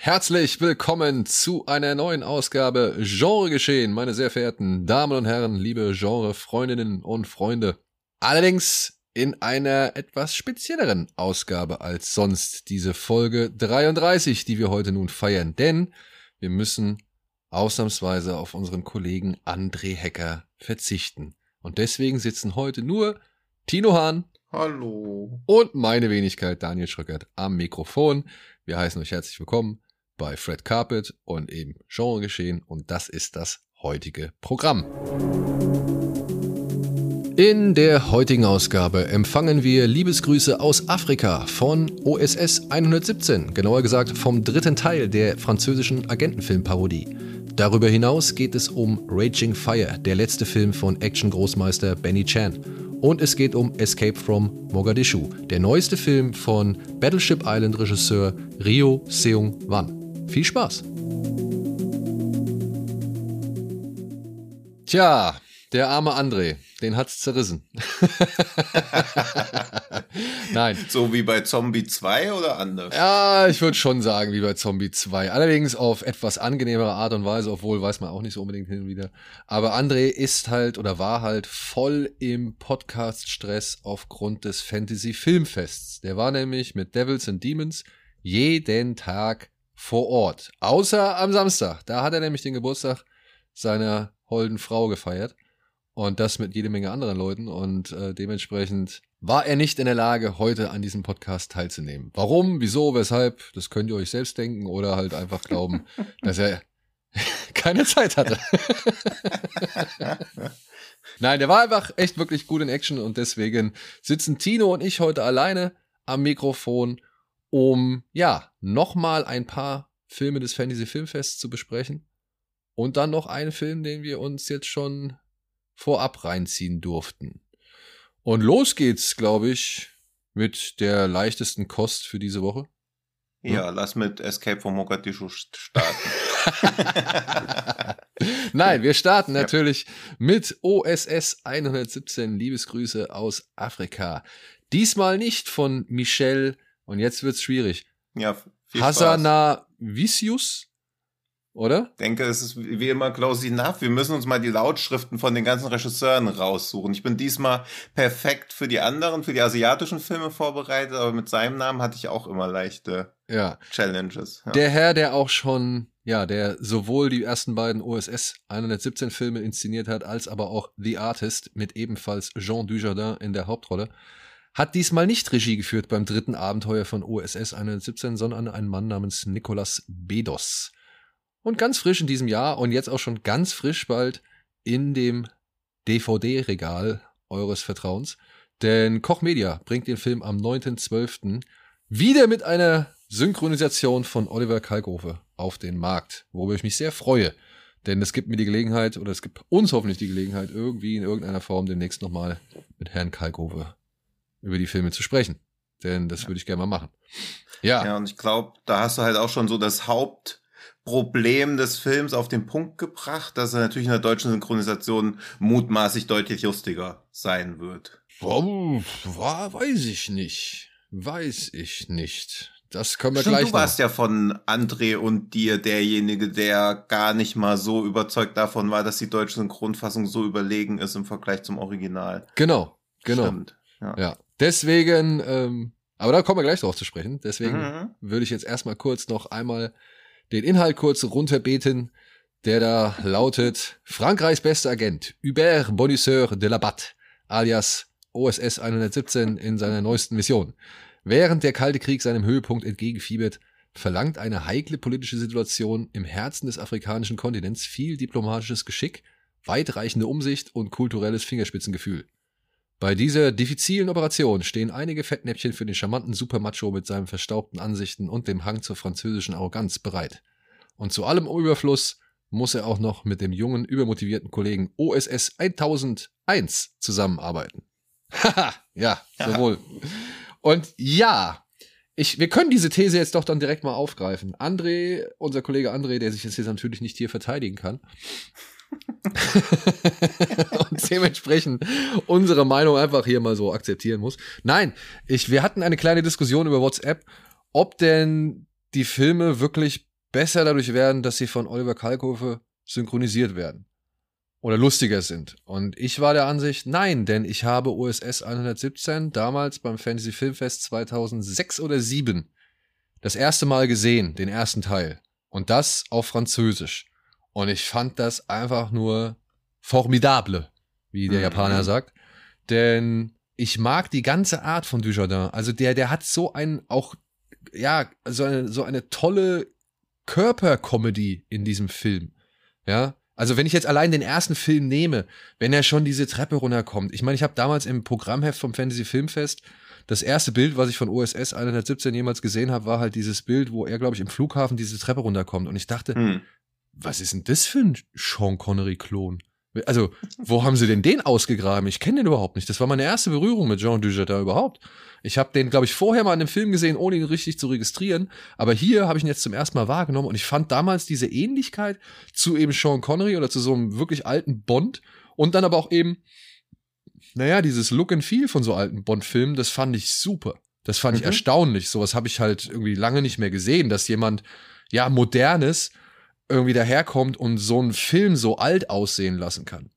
herzlich willkommen zu einer neuen Ausgabe Genre geschehen, meine sehr verehrten Damen und Herren, liebe Genre-Freundinnen und Freunde. Allerdings in einer etwas spezielleren Ausgabe als sonst diese Folge 33, die wir heute nun feiern, denn wir müssen ausnahmsweise auf unseren Kollegen André Hecker verzichten. Und deswegen sitzen heute nur Tino Hahn. Hallo. Und meine Wenigkeit Daniel Schröckert am Mikrofon. Wir heißen euch herzlich willkommen bei Fred Carpet und eben Genre geschehen und das ist das heutige Programm. In der heutigen Ausgabe empfangen wir Liebesgrüße aus Afrika von OSS 117, genauer gesagt vom dritten Teil der französischen Agentenfilmparodie. Darüber hinaus geht es um Raging Fire, der letzte Film von Action-Großmeister Benny Chan. Und es geht um Escape from Mogadischu, der neueste Film von Battleship Island Regisseur Rio Seung-wan. Viel Spaß! Tja, der arme André, den hat's zerrissen. Nein. So wie bei Zombie 2 oder anders? Ja, ich würde schon sagen, wie bei Zombie 2. Allerdings auf etwas angenehmere Art und Weise, obwohl weiß man auch nicht so unbedingt hin und wieder. Aber André ist halt oder war halt voll im Podcast-Stress aufgrund des Fantasy-Filmfests. Der war nämlich mit Devils and Demons jeden Tag vor Ort. Außer am Samstag. Da hat er nämlich den Geburtstag seiner holden Frau gefeiert. Und das mit jede Menge anderen Leuten. Und äh, dementsprechend war er nicht in der Lage, heute an diesem Podcast teilzunehmen. Warum, wieso, weshalb, das könnt ihr euch selbst denken oder halt einfach glauben, dass er keine Zeit hatte. Nein, der war einfach echt wirklich gut in Action und deswegen sitzen Tino und ich heute alleine am Mikrofon, um ja nochmal ein paar Filme des Fantasy Filmfests zu besprechen. Und dann noch einen Film, den wir uns jetzt schon vorab reinziehen durften. Und los geht's, glaube ich, mit der leichtesten Kost für diese Woche. Ja, hm? lass mit Escape from Mogadischu starten. Nein, wir starten natürlich mit OSS 117. Liebesgrüße aus Afrika. Diesmal nicht von Michel, und jetzt wird's schwierig. Ja, Hasana Vicius, oder? Ich denke, es ist wie immer close enough. Wir müssen uns mal die Lautschriften von den ganzen Regisseuren raussuchen. Ich bin diesmal perfekt für die anderen, für die asiatischen Filme vorbereitet, aber mit seinem Namen hatte ich auch immer leichte ja. Challenges. Ja. Der Herr, der auch schon, ja, der sowohl die ersten beiden OSS 117 Filme inszeniert hat, als aber auch The Artist mit ebenfalls Jean Dujardin in der Hauptrolle, hat diesmal nicht Regie geführt beim dritten Abenteuer von OSS 117, sondern ein Mann namens Nicolas Bedos. Und ganz frisch in diesem Jahr und jetzt auch schon ganz frisch bald in dem DVD-Regal eures Vertrauens. Denn Koch Media bringt den Film am 9.12. wieder mit einer Synchronisation von Oliver Kalkofe auf den Markt, worüber ich mich sehr freue. Denn es gibt mir die Gelegenheit, oder es gibt uns hoffentlich die Gelegenheit, irgendwie in irgendeiner Form demnächst nochmal mit Herrn Kalkofe über die Filme zu sprechen. Denn das würde ich gerne mal machen. Ja. Ja, und ich glaube, da hast du halt auch schon so das Haupt, Problem des Films auf den Punkt gebracht, dass er natürlich in der deutschen Synchronisation mutmaßlich deutlich lustiger sein wird. Oh, weiß ich nicht. Weiß ich nicht. Das können wir Stimmt, gleich Du warst noch. ja von André und dir derjenige, der gar nicht mal so überzeugt davon war, dass die deutsche Synchronfassung so überlegen ist im Vergleich zum Original. Genau, genau. Stimmt. Ja. ja. Deswegen, ähm, aber da kommen wir gleich drauf zu sprechen. Deswegen mhm. würde ich jetzt erstmal kurz noch einmal den Inhalt kurz runterbeten, der da lautet Frankreichs bester Agent, Hubert Bonisseur de la Batte, alias OSS 117 in seiner neuesten Mission. Während der Kalte Krieg seinem Höhepunkt entgegenfiebert, verlangt eine heikle politische Situation im Herzen des afrikanischen Kontinents viel diplomatisches Geschick, weitreichende Umsicht und kulturelles Fingerspitzengefühl. Bei dieser diffizilen Operation stehen einige Fettnäpfchen für den charmanten Supermacho mit seinen verstaubten Ansichten und dem Hang zur französischen Arroganz bereit. Und zu allem Überfluss muss er auch noch mit dem jungen, übermotivierten Kollegen OSS 1001 zusammenarbeiten. Haha, ja, sowohl. Und ja, ich, wir können diese These jetzt doch dann direkt mal aufgreifen. André, unser Kollege André, der sich jetzt hier natürlich nicht hier verteidigen kann. und dementsprechend unsere Meinung einfach hier mal so akzeptieren muss. Nein, ich, wir hatten eine kleine Diskussion über WhatsApp, ob denn die Filme wirklich besser dadurch werden, dass sie von Oliver Kalkofe synchronisiert werden oder lustiger sind. Und ich war der Ansicht, nein, denn ich habe USS 117 damals beim Fantasy Filmfest 2006 oder 2007 das erste Mal gesehen, den ersten Teil. Und das auf Französisch. Und ich fand das einfach nur formidable, wie der mhm. Japaner sagt. Denn ich mag die ganze Art von Dujardin. Also der, der hat so ein, auch, ja, so eine, so eine tolle Körpercomedy in diesem Film. Ja, also wenn ich jetzt allein den ersten Film nehme, wenn er schon diese Treppe runterkommt. Ich meine, ich habe damals im Programmheft vom Fantasy Filmfest das erste Bild, was ich von OSS 117 jemals gesehen habe, war halt dieses Bild, wo er, glaube ich, im Flughafen diese Treppe runterkommt. Und ich dachte, hm. Was ist denn das für ein Sean Connery-Klon? Also, wo haben sie denn den ausgegraben? Ich kenne den überhaupt nicht. Das war meine erste Berührung mit Jean Dujardin überhaupt. Ich habe den, glaube ich, vorher mal in einem Film gesehen, ohne ihn richtig zu registrieren. Aber hier habe ich ihn jetzt zum ersten Mal wahrgenommen und ich fand damals diese Ähnlichkeit zu eben Sean Connery oder zu so einem wirklich alten Bond und dann aber auch eben, naja, dieses Look and Feel von so alten Bond-Filmen, das fand ich super. Das fand mhm. ich erstaunlich. Sowas habe ich halt irgendwie lange nicht mehr gesehen, dass jemand, ja, modernes irgendwie daherkommt und so einen Film so alt aussehen lassen kann.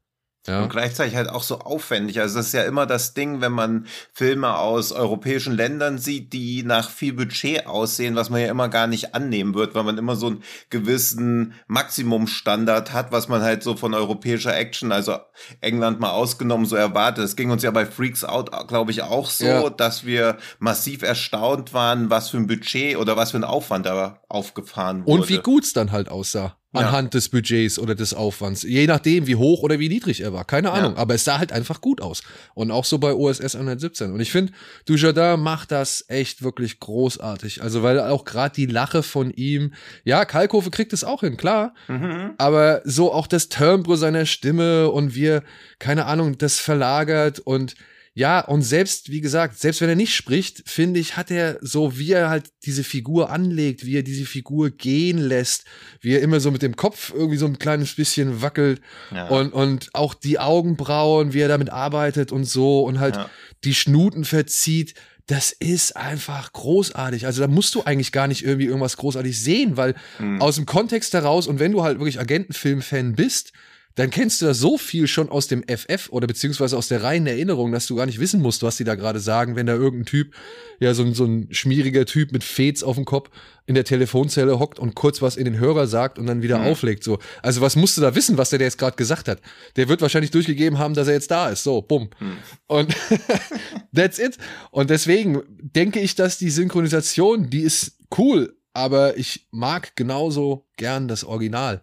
Ja. Und gleichzeitig halt auch so aufwendig. Also das ist ja immer das Ding, wenn man Filme aus europäischen Ländern sieht, die nach viel Budget aussehen, was man ja immer gar nicht annehmen wird, weil man immer so einen gewissen Maximumstandard hat, was man halt so von europäischer Action, also England mal ausgenommen, so erwartet. Es ging uns ja bei Freaks Out, glaube ich, auch so, ja. dass wir massiv erstaunt waren, was für ein Budget oder was für ein Aufwand da aufgefahren wurde. Und wie gut's dann halt aussah anhand ja. des Budgets oder des Aufwands. Je nachdem, wie hoch oder wie niedrig er war. Keine Ahnung. Ja. Aber es sah halt einfach gut aus. Und auch so bei OSS 117. Und ich finde, Dujardin macht das echt wirklich großartig. Also, weil auch gerade die Lache von ihm, ja, Kalkofe kriegt es auch hin, klar. Mhm. Aber so auch das Timbre seiner Stimme und wir, keine Ahnung, das verlagert und ja, und selbst, wie gesagt, selbst wenn er nicht spricht, finde ich, hat er so, wie er halt diese Figur anlegt, wie er diese Figur gehen lässt, wie er immer so mit dem Kopf irgendwie so ein kleines bisschen wackelt ja. und, und auch die Augenbrauen, wie er damit arbeitet und so und halt ja. die Schnuten verzieht. Das ist einfach großartig. Also da musst du eigentlich gar nicht irgendwie irgendwas großartig sehen, weil mhm. aus dem Kontext heraus und wenn du halt wirklich Agentenfilm-Fan bist, dann kennst du da so viel schon aus dem FF oder beziehungsweise aus der reinen Erinnerung, dass du gar nicht wissen musst, was die da gerade sagen, wenn da irgendein Typ, ja, so ein, so ein schmieriger Typ mit Fets auf dem Kopf in der Telefonzelle hockt und kurz was in den Hörer sagt und dann wieder mhm. auflegt. So. Also was musst du da wissen, was der, der jetzt gerade gesagt hat? Der wird wahrscheinlich durchgegeben haben, dass er jetzt da ist. So, bumm. Mhm. Und that's it. Und deswegen denke ich, dass die Synchronisation, die ist cool, aber ich mag genauso gern das Original.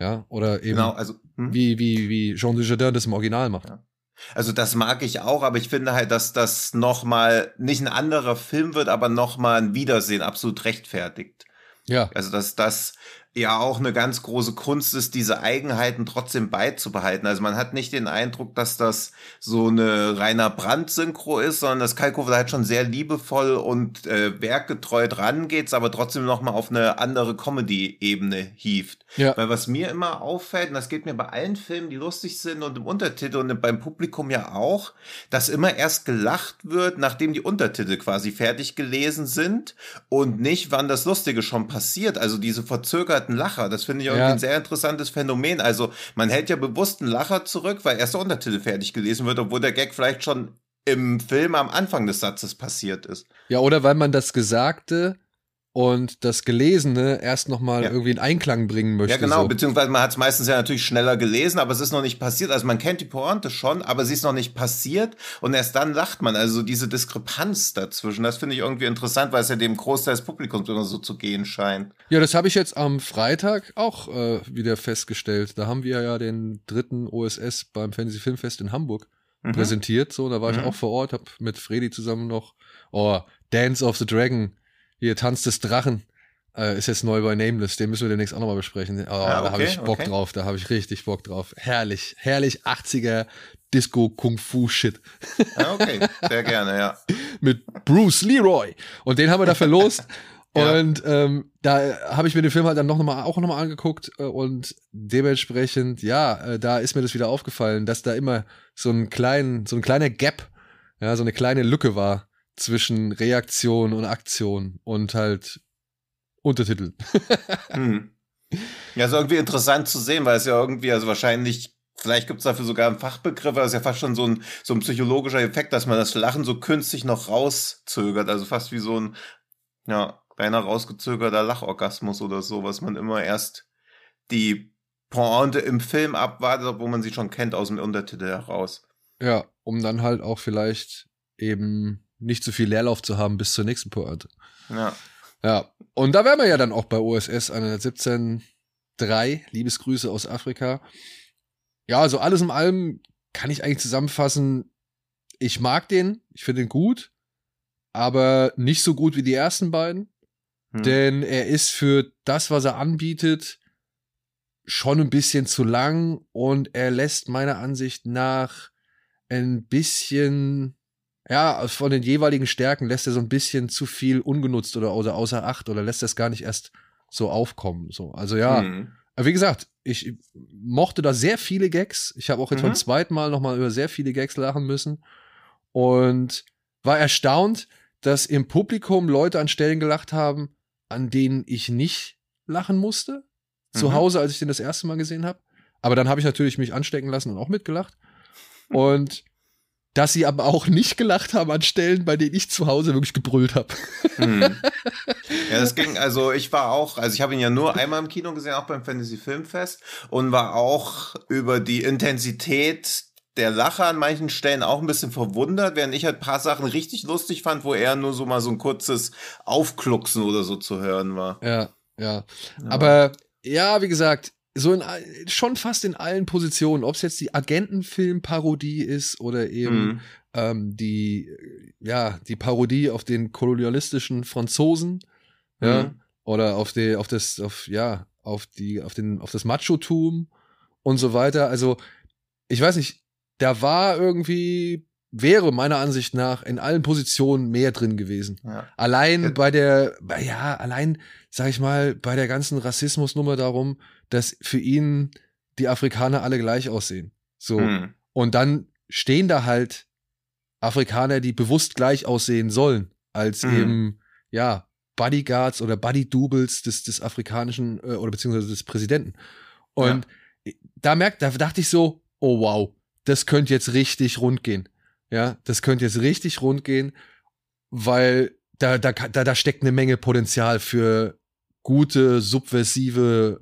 Ja, oder eben. Genau, also hm? Wie, wie, wie Jean Dujardin das im Original macht. Ja. Also das mag ich auch, aber ich finde halt, dass das nochmal nicht ein anderer Film wird, aber nochmal ein Wiedersehen absolut rechtfertigt. Ja. Also dass das ja auch eine ganz große Kunst ist, diese Eigenheiten trotzdem beizubehalten. Also man hat nicht den Eindruck, dass das so eine reiner Brandsynchro ist, sondern dass Kalkofe halt schon sehr liebevoll und äh, werkgetreu dran geht, aber trotzdem nochmal auf eine andere Comedy-Ebene hieft. Ja. Weil was mir immer auffällt, und das geht mir bei allen Filmen, die lustig sind und im Untertitel und beim Publikum ja auch, dass immer erst gelacht wird, nachdem die Untertitel quasi fertig gelesen sind und nicht, wann das Lustige schon passiert. Also diese verzögerten ein Lacher. Das finde ich irgendwie ja. ein sehr interessantes Phänomen. Also man hält ja bewusst einen Lacher zurück, weil erst der Untertitel fertig gelesen wird, obwohl der Gag vielleicht schon im Film am Anfang des Satzes passiert ist. Ja, oder weil man das Gesagte und das Gelesene erst nochmal ja. irgendwie in Einklang bringen möchte. Ja, genau, so. beziehungsweise man hat es meistens ja natürlich schneller gelesen, aber es ist noch nicht passiert. Also man kennt die Pointe schon, aber sie ist noch nicht passiert und erst dann lacht man. Also diese Diskrepanz dazwischen, das finde ich irgendwie interessant, weil es ja dem Großteil des Publikums immer so zu gehen scheint. Ja, das habe ich jetzt am Freitag auch äh, wieder festgestellt. Da haben wir ja den dritten OSS beim Fantasy Filmfest in Hamburg mhm. präsentiert. So, da war mhm. ich auch vor Ort, habe mit Freddy zusammen noch oh, Dance of the Dragon hier Tanz des Drachen Äh, ist jetzt neu bei Nameless, den müssen wir demnächst auch nochmal besprechen. Oh, Ah, da habe okay, ich Bock okay. drauf, da habe ich richtig Bock drauf. Herrlich, herrlich 80er Disco-Kung-Fu-Shit Ja, okay, sehr gerne, ja. mit Bruce Leroy. Und den haben wir da verlost. Ja. Und ähm, da habe ich mir den Film halt dann noch mal, auch nochmal angeguckt äh, und dementsprechend, ja, äh, da ist mir das wieder aufgefallen, dass da immer so ein kleinen, so ein kleiner Gap, ja, so eine kleine Lücke war zwischen Reaktion und Aktion und halt Untertitel. Hm. Ja, ist irgendwie interessant zu sehen, weil es ja irgendwie, also wahrscheinlich, vielleicht gibt es dafür sogar einen Fachbegriff, aber es ist ja fast schon so ein, so ein psychologischer Effekt, dass man das Lachen so künstlich noch rauszögert. Also fast wie so ein, ja, kleiner rausgezögerter Lachorgasmus oder so, was man immer erst die Pointe im Film abwartet, obwohl man sie schon kennt aus dem Untertitel heraus. Ja, um dann halt auch vielleicht eben nicht so viel Leerlauf zu haben bis zur nächsten Pointe. Ja. Ja, und da wären wir ja dann auch bei OSS 117.3. Liebesgrüße aus Afrika. Ja, also alles in allem kann ich eigentlich zusammenfassen. Ich mag den, ich finde ihn gut, aber nicht so gut wie die ersten beiden, Hm. denn er ist für das, was er anbietet, schon ein bisschen zu lang und er lässt meiner Ansicht nach ein bisschen, ja, von den jeweiligen Stärken lässt er so ein bisschen zu viel ungenutzt oder außer, außer Acht oder lässt das gar nicht erst so aufkommen. So. Also ja, Hm. aber wie gesagt, ich mochte da sehr viele Gags. Ich habe auch jetzt Mhm. beim zweiten Mal nochmal über sehr viele Gags lachen müssen und war erstaunt, dass im Publikum Leute an Stellen gelacht haben, an denen ich nicht lachen musste. Zu Mhm. Hause, als ich den das erste Mal gesehen habe. Aber dann habe ich natürlich mich anstecken lassen und auch mitgelacht. Und dass sie aber auch nicht gelacht haben an Stellen, bei denen ich zu Hause wirklich gebrüllt habe. Hm. Ja, das ging, also ich war auch, also ich habe ihn ja nur einmal im Kino gesehen, auch beim Fantasy Filmfest und war auch über die Intensität der Lache an manchen Stellen auch ein bisschen verwundert, während ich halt ein paar Sachen richtig lustig fand, wo er nur so mal so ein kurzes Aufklucksen oder so zu hören war. Ja. Ja. Aber ja, wie gesagt, so in, schon fast in allen Positionen, ob es jetzt die Agentenfilm-Parodie ist oder eben Hm. ähm, die, ja, die Parodie auf den kolonialistischen Franzosen, ja, Mhm. oder auf die, auf das, auf, ja, auf die, auf den, auf das Machotum und so weiter. Also, ich weiß nicht, da war irgendwie, wäre meiner Ansicht nach in allen Positionen mehr drin gewesen. Ja. Allein Ja. bei der, ja, allein, sag ich mal, bei der ganzen Rassismusnummer darum, dass für ihn die Afrikaner alle gleich aussehen. So. Hm. Und dann stehen da halt Afrikaner, die bewusst gleich aussehen sollen, als Mhm. eben, ja, Bodyguards oder Body-Doubles des, des afrikanischen äh, oder beziehungsweise des Präsidenten. Und da merkt, da dachte ich so, oh wow, das könnte jetzt richtig rund gehen. Ja, das könnte jetzt richtig rund gehen, weil da, da, da, da steckt eine Menge Potenzial für gute, subversive,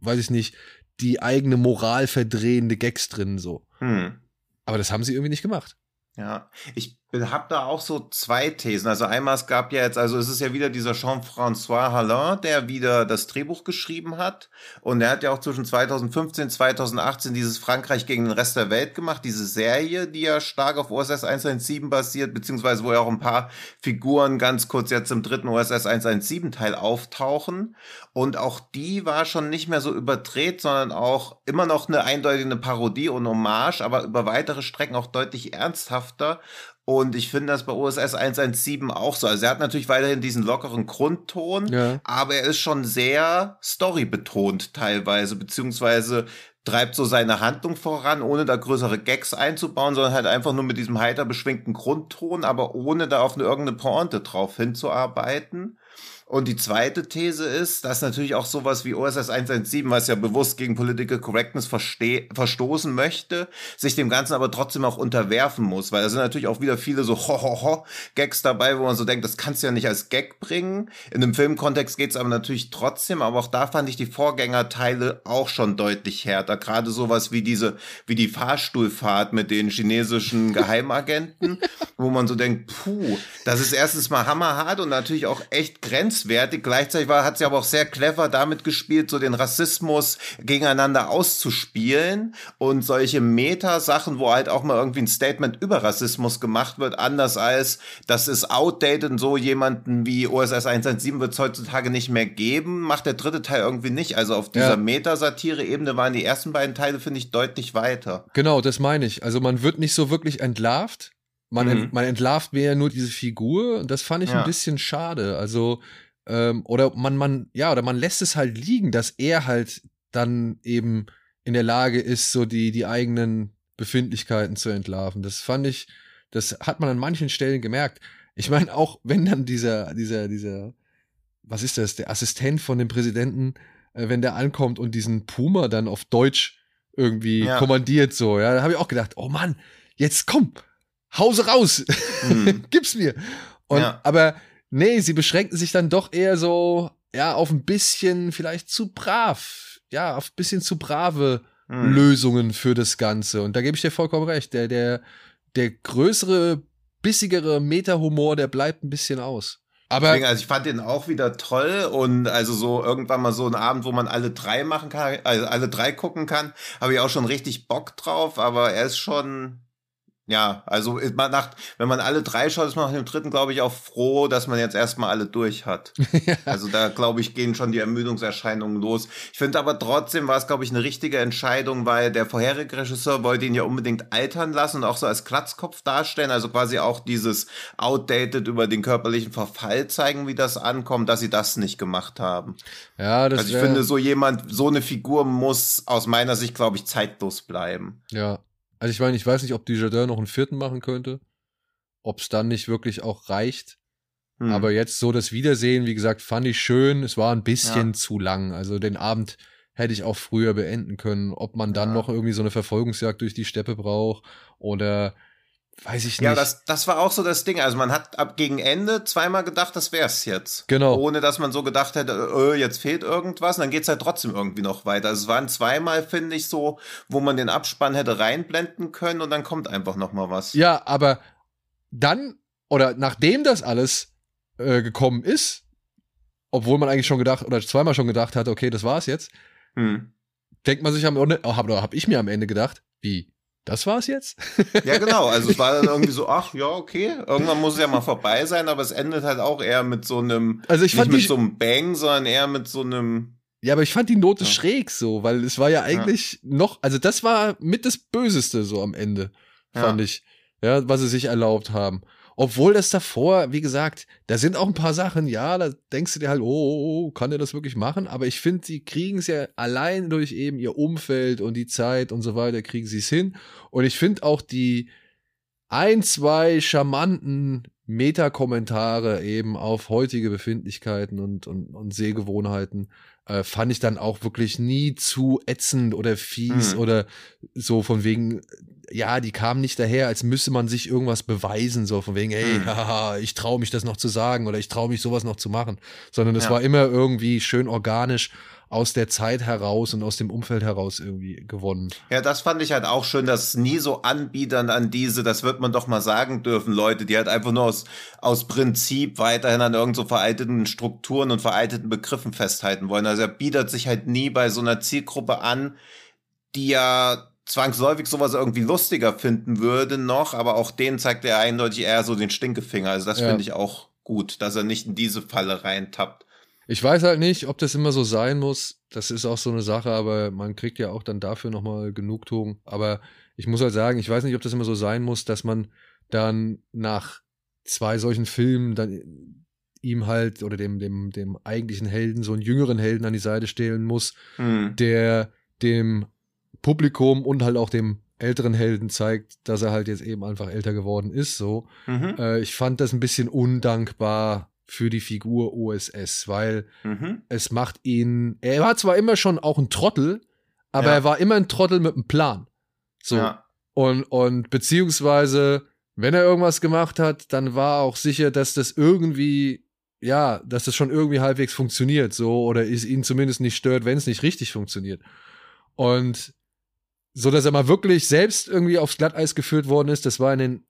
weiß ich nicht, die eigene Moral verdrehende Gags drin, so. Hm. Aber das haben sie irgendwie nicht gemacht. Ja, ich habe da auch so zwei Thesen. Also einmal, es gab ja jetzt, also es ist ja wieder dieser Jean-François Hallin, der wieder das Drehbuch geschrieben hat. Und er hat ja auch zwischen 2015 2018 dieses Frankreich gegen den Rest der Welt gemacht, diese Serie, die ja stark auf OSS 117 basiert, beziehungsweise wo ja auch ein paar Figuren ganz kurz jetzt im dritten OSS 117 Teil auftauchen. Und auch die war schon nicht mehr so überdreht, sondern auch immer noch eine eindeutige Parodie und Hommage, aber über weitere Strecken auch deutlich ernsthafter. Und ich finde das bei OSS 117 auch so. Also er hat natürlich weiterhin diesen lockeren Grundton, Ja. aber er ist schon sehr storybetont teilweise, beziehungsweise treibt so seine Handlung voran, ohne da größere Gags einzubauen, sondern halt einfach nur mit diesem heiter beschwingten Grundton, aber ohne da auf eine irgendeine Pointe drauf hinzuarbeiten. Und die zweite These ist, dass natürlich auch sowas wie OSS 117, was ja bewusst gegen Political Correctness verstoßen möchte, sich dem Ganzen aber trotzdem auch unterwerfen muss, weil da sind natürlich auch wieder viele so Ho-Ho-Ho-Gags dabei, wo man so denkt, das kannst du ja nicht als Gag bringen. In einem Filmkontext geht's aber natürlich trotzdem, aber auch da fand ich die Vorgängerteile auch schon deutlich härter. Gerade sowas wie diese, wie die Fahrstuhlfahrt mit den chinesischen Geheimagenten, wo man so denkt, puh, das ist erstens mal hammerhart und natürlich auch echt grenzwertig grenzwertig. Gleichzeitig war, hat sie aber auch sehr clever damit gespielt, so den Rassismus gegeneinander auszuspielen und solche Meta-Sachen, wo halt auch mal irgendwie ein Statement über Rassismus gemacht wird, anders als das ist outdated und so jemanden wie OSS 117 wird es heutzutage nicht mehr geben, macht der dritte Teil irgendwie nicht. Also auf dieser ja. Meta-Satire-Ebene waren die ersten beiden Teile, finde ich, deutlich weiter. Genau, das meine ich. Also man wird nicht so wirklich entlarvt. Man, mhm. ent, man entlarvt mehr nur diese Figur und das fand ich ja. ein bisschen schade. Also, ähm, oder man, man, ja, oder man lässt es halt liegen, dass er halt dann eben in der Lage ist, so die, die eigenen Befindlichkeiten zu entlarven. Das fand ich, das hat man an manchen Stellen gemerkt. Ich meine, auch wenn dann dieser, dieser, dieser, was ist das, der Assistent von dem Präsidenten, äh, wenn der ankommt und diesen Puma dann auf Deutsch irgendwie ja. kommandiert, so, ja, da habe ich auch gedacht, oh Mann, jetzt komm, Hause raus, mhm. gib's mir. Und, ja. aber nee, sie beschränken sich dann doch eher so, ja, auf ein bisschen vielleicht zu brav, ja, auf ein bisschen zu brave mhm. Lösungen für das Ganze. Und da gebe ich dir vollkommen recht. Der, der, der größere, bissigere Meta-Humor, der bleibt ein bisschen aus. Aber Deswegen, also ich fand den auch wieder toll und also so irgendwann mal so ein Abend, wo man alle drei machen kann, also alle drei gucken kann, habe ich auch schon richtig Bock drauf, aber er ist schon ja, also man nach, wenn man alle drei schaut, ist man nach dem dritten, glaube ich, auch froh, dass man jetzt erstmal alle durch hat. ja. Also da, glaube ich, gehen schon die Ermüdungserscheinungen los. Ich finde aber trotzdem war es, glaube ich, eine richtige Entscheidung, weil der vorherige Regisseur wollte ihn ja unbedingt altern lassen und auch so als Klatzkopf darstellen, also quasi auch dieses outdated über den körperlichen Verfall zeigen, wie das ankommt, dass sie das nicht gemacht haben. Ja, das Also ich finde, so jemand, so eine Figur muss aus meiner Sicht, glaube ich, zeitlos bleiben. Ja, also ich meine, ich weiß nicht, ob Dujardin noch einen vierten machen könnte, ob es dann nicht wirklich auch reicht. Hm. Aber jetzt so das Wiedersehen, wie gesagt, fand ich schön. Es war ein bisschen ja. zu lang. Also den Abend hätte ich auch früher beenden können. Ob man dann ja. noch irgendwie so eine Verfolgungsjagd durch die Steppe braucht oder weiß ich nicht. Ja, das, das war auch so das Ding. Also man hat ab gegen Ende zweimal gedacht, das wär's jetzt. Genau. Ohne dass man so gedacht hätte, äh, jetzt fehlt irgendwas. Und dann geht's halt trotzdem irgendwie noch weiter. Also es waren zweimal, finde ich, so, wo man den Abspann hätte reinblenden können und dann kommt einfach noch mal was. Ja, aber dann oder nachdem das alles äh, gekommen ist, obwohl man eigentlich schon gedacht oder zweimal schon gedacht hatte, okay, das war's jetzt, hm. denkt man sich am Ende, oh, habe hab ich mir am Ende gedacht, wie das war's jetzt? ja, genau. Also es war dann irgendwie so, ach ja, okay. Irgendwann muss es ja mal vorbei sein, aber es endet halt auch eher mit so einem, also ich fand nicht mit so einem Bang, sondern eher mit so einem. Ja, aber ich fand die Note ja. schräg so, weil es war ja eigentlich ja. noch, also das war mit das Böseste so am Ende, fand ja. ich. Ja, was sie sich erlaubt haben. Obwohl das davor, wie gesagt, da sind auch ein paar Sachen, ja, da denkst du dir halt, oh, oh, oh kann der das wirklich machen? Aber ich finde, sie kriegen es ja allein durch eben ihr Umfeld und die Zeit und so weiter, kriegen sie es hin. Und ich finde auch die ein, zwei charmanten Meta-Kommentare eben auf heutige Befindlichkeiten und, und, und Sehgewohnheiten äh, fand ich dann auch wirklich nie zu ätzend oder fies mhm. oder so von wegen, ja, die kamen nicht daher, als müsse man sich irgendwas beweisen, so von wegen, hey, mhm. haha, ich traue mich das noch zu sagen oder ich traue mich sowas noch zu machen, sondern es ja. war immer irgendwie schön organisch aus der Zeit heraus und aus dem Umfeld heraus irgendwie gewonnen. Ja, das fand ich halt auch schön, dass nie so anbietern an diese, das wird man doch mal sagen dürfen, Leute, die halt einfach nur aus, aus Prinzip weiterhin an irgend so veralteten Strukturen und veralteten Begriffen festhalten wollen. Also er bietet sich halt nie bei so einer Zielgruppe an, die ja zwangsläufig sowas irgendwie lustiger finden würde noch, aber auch denen zeigt er eindeutig eher so den Stinkefinger. Also das ja. finde ich auch gut, dass er nicht in diese Falle reintappt. Ich weiß halt nicht, ob das immer so sein muss. Das ist auch so eine Sache, aber man kriegt ja auch dann dafür nochmal Genugtuung. Aber ich muss halt sagen, ich weiß nicht, ob das immer so sein muss, dass man dann nach zwei solchen Filmen dann ihm halt oder dem, dem, dem eigentlichen Helden so einen jüngeren Helden an die Seite stellen muss, mhm. der dem Publikum und halt auch dem älteren Helden zeigt, dass er halt jetzt eben einfach älter geworden ist. So, mhm. äh, ich fand das ein bisschen undankbar für die Figur OSS, weil mhm. es macht ihn, er war zwar immer schon auch ein Trottel, aber ja. er war immer ein Trottel mit einem Plan. So. Ja. Und, und beziehungsweise, wenn er irgendwas gemacht hat, dann war auch sicher, dass das irgendwie, ja, dass das schon irgendwie halbwegs funktioniert, so, oder es ihn zumindest nicht stört, wenn es nicht richtig funktioniert. Und so, dass er mal wirklich selbst irgendwie aufs Glatteis geführt worden ist, das war in den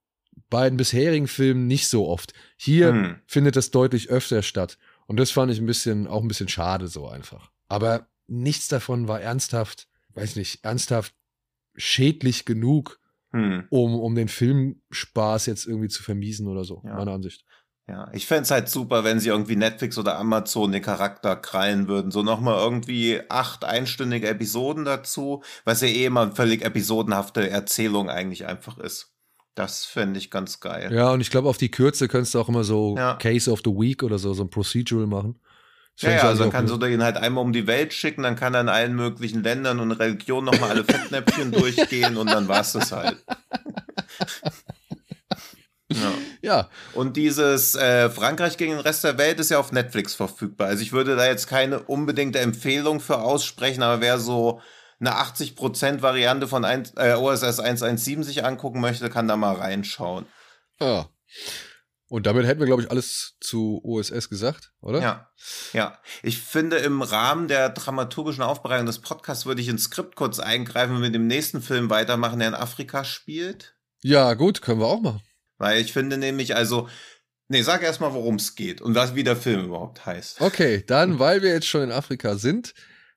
beiden bisherigen Filmen nicht so oft. Hier hm. findet das deutlich öfter statt. Und das fand ich ein bisschen, auch ein bisschen schade so einfach. Aber nichts davon war ernsthaft, weiß nicht, ernsthaft schädlich genug, Hm. um, um den Filmspaß jetzt irgendwie zu vermiesen oder so, Ja. meiner Ansicht. Ja, ich fände es halt super, wenn sie irgendwie Netflix oder Amazon den Charakter krallen würden. So nochmal irgendwie acht einstündige Episoden dazu, was ja eh immer eine völlig episodenhafte Erzählung eigentlich einfach ist. Das fände ich ganz geil. Ja, und ich glaube, auf die Kürze könntest du auch immer so Ja. Case of the Week oder so, so ein Procedural machen. Ja, ja, also dann kannst du den halt einmal um die Welt schicken, dann kann er in allen möglichen Ländern und Religionen nochmal alle Fettnäpfchen durchgehen und dann war's das halt. ja. Ja, Und dieses äh, Frankreich gegen den Rest der Welt ist ja auf Netflix verfügbar. Also ich würde da jetzt keine unbedingte Empfehlung für aussprechen, aber wer so eine 80% Variante von ein, äh, OSS 117 sich angucken möchte, kann da mal reinschauen. ja. Und damit hätten wir, glaube ich, alles zu OSS gesagt, oder? Ja, ja. Ich finde, im Rahmen der dramaturgischen Aufbereitung des Podcasts würde ich ins Skript kurz eingreifen und mit dem nächsten Film weitermachen, der in Afrika spielt. Ja, gut, können wir auch machen. Weil ich finde nämlich, also, nee, sag erst mal, worum es geht und was, wie der Film überhaupt heißt. Okay, dann, weil wir jetzt schon in Afrika sind,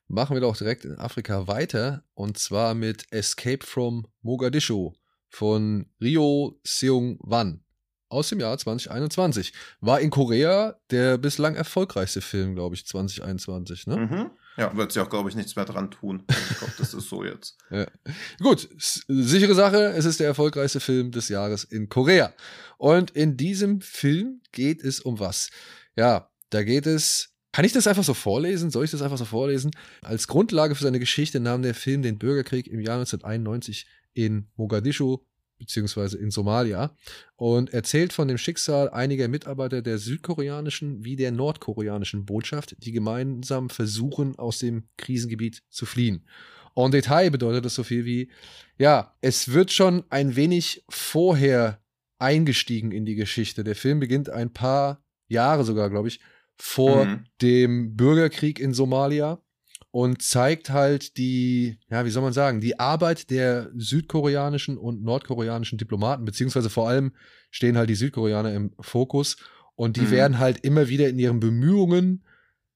machen wir doch direkt in Afrika weiter. Und zwar mit Escape from Mogadischu von Rio Seung-wan aus dem Jahr 2021. War in Korea der bislang erfolgreichste Film, glaube ich, 2021. Ne? Mhm. Ja, wird sich auch, glaube ich, nichts mehr dran tun. Ich glaube, das ist so jetzt. Gut, s- sichere Sache, es ist der erfolgreichste Film des Jahres in Korea. Und in diesem Film geht es um was? Ja, da geht es. Kann ich das einfach so vorlesen? Soll ich das einfach so vorlesen? Als Grundlage für seine Geschichte nahm der Film den Bürgerkrieg im Jahr 1991 in Mogadischu beziehungsweise in Somalia und erzählt von dem Schicksal einiger Mitarbeiter der südkoreanischen wie der nordkoreanischen Botschaft, die gemeinsam versuchen, aus dem Krisengebiet zu fliehen. En Detail bedeutet das so viel wie, ja, es wird schon ein wenig vorher eingestiegen in die Geschichte. Der Film beginnt ein paar Jahre sogar, glaube ich, vor Mhm. dem Bürgerkrieg in Somalia und zeigt halt die, ja, wie soll man sagen, die Arbeit der südkoreanischen und nordkoreanischen Diplomaten, beziehungsweise vor allem stehen halt die Südkoreaner im Fokus und die Mhm. werden halt immer wieder in ihren Bemühungen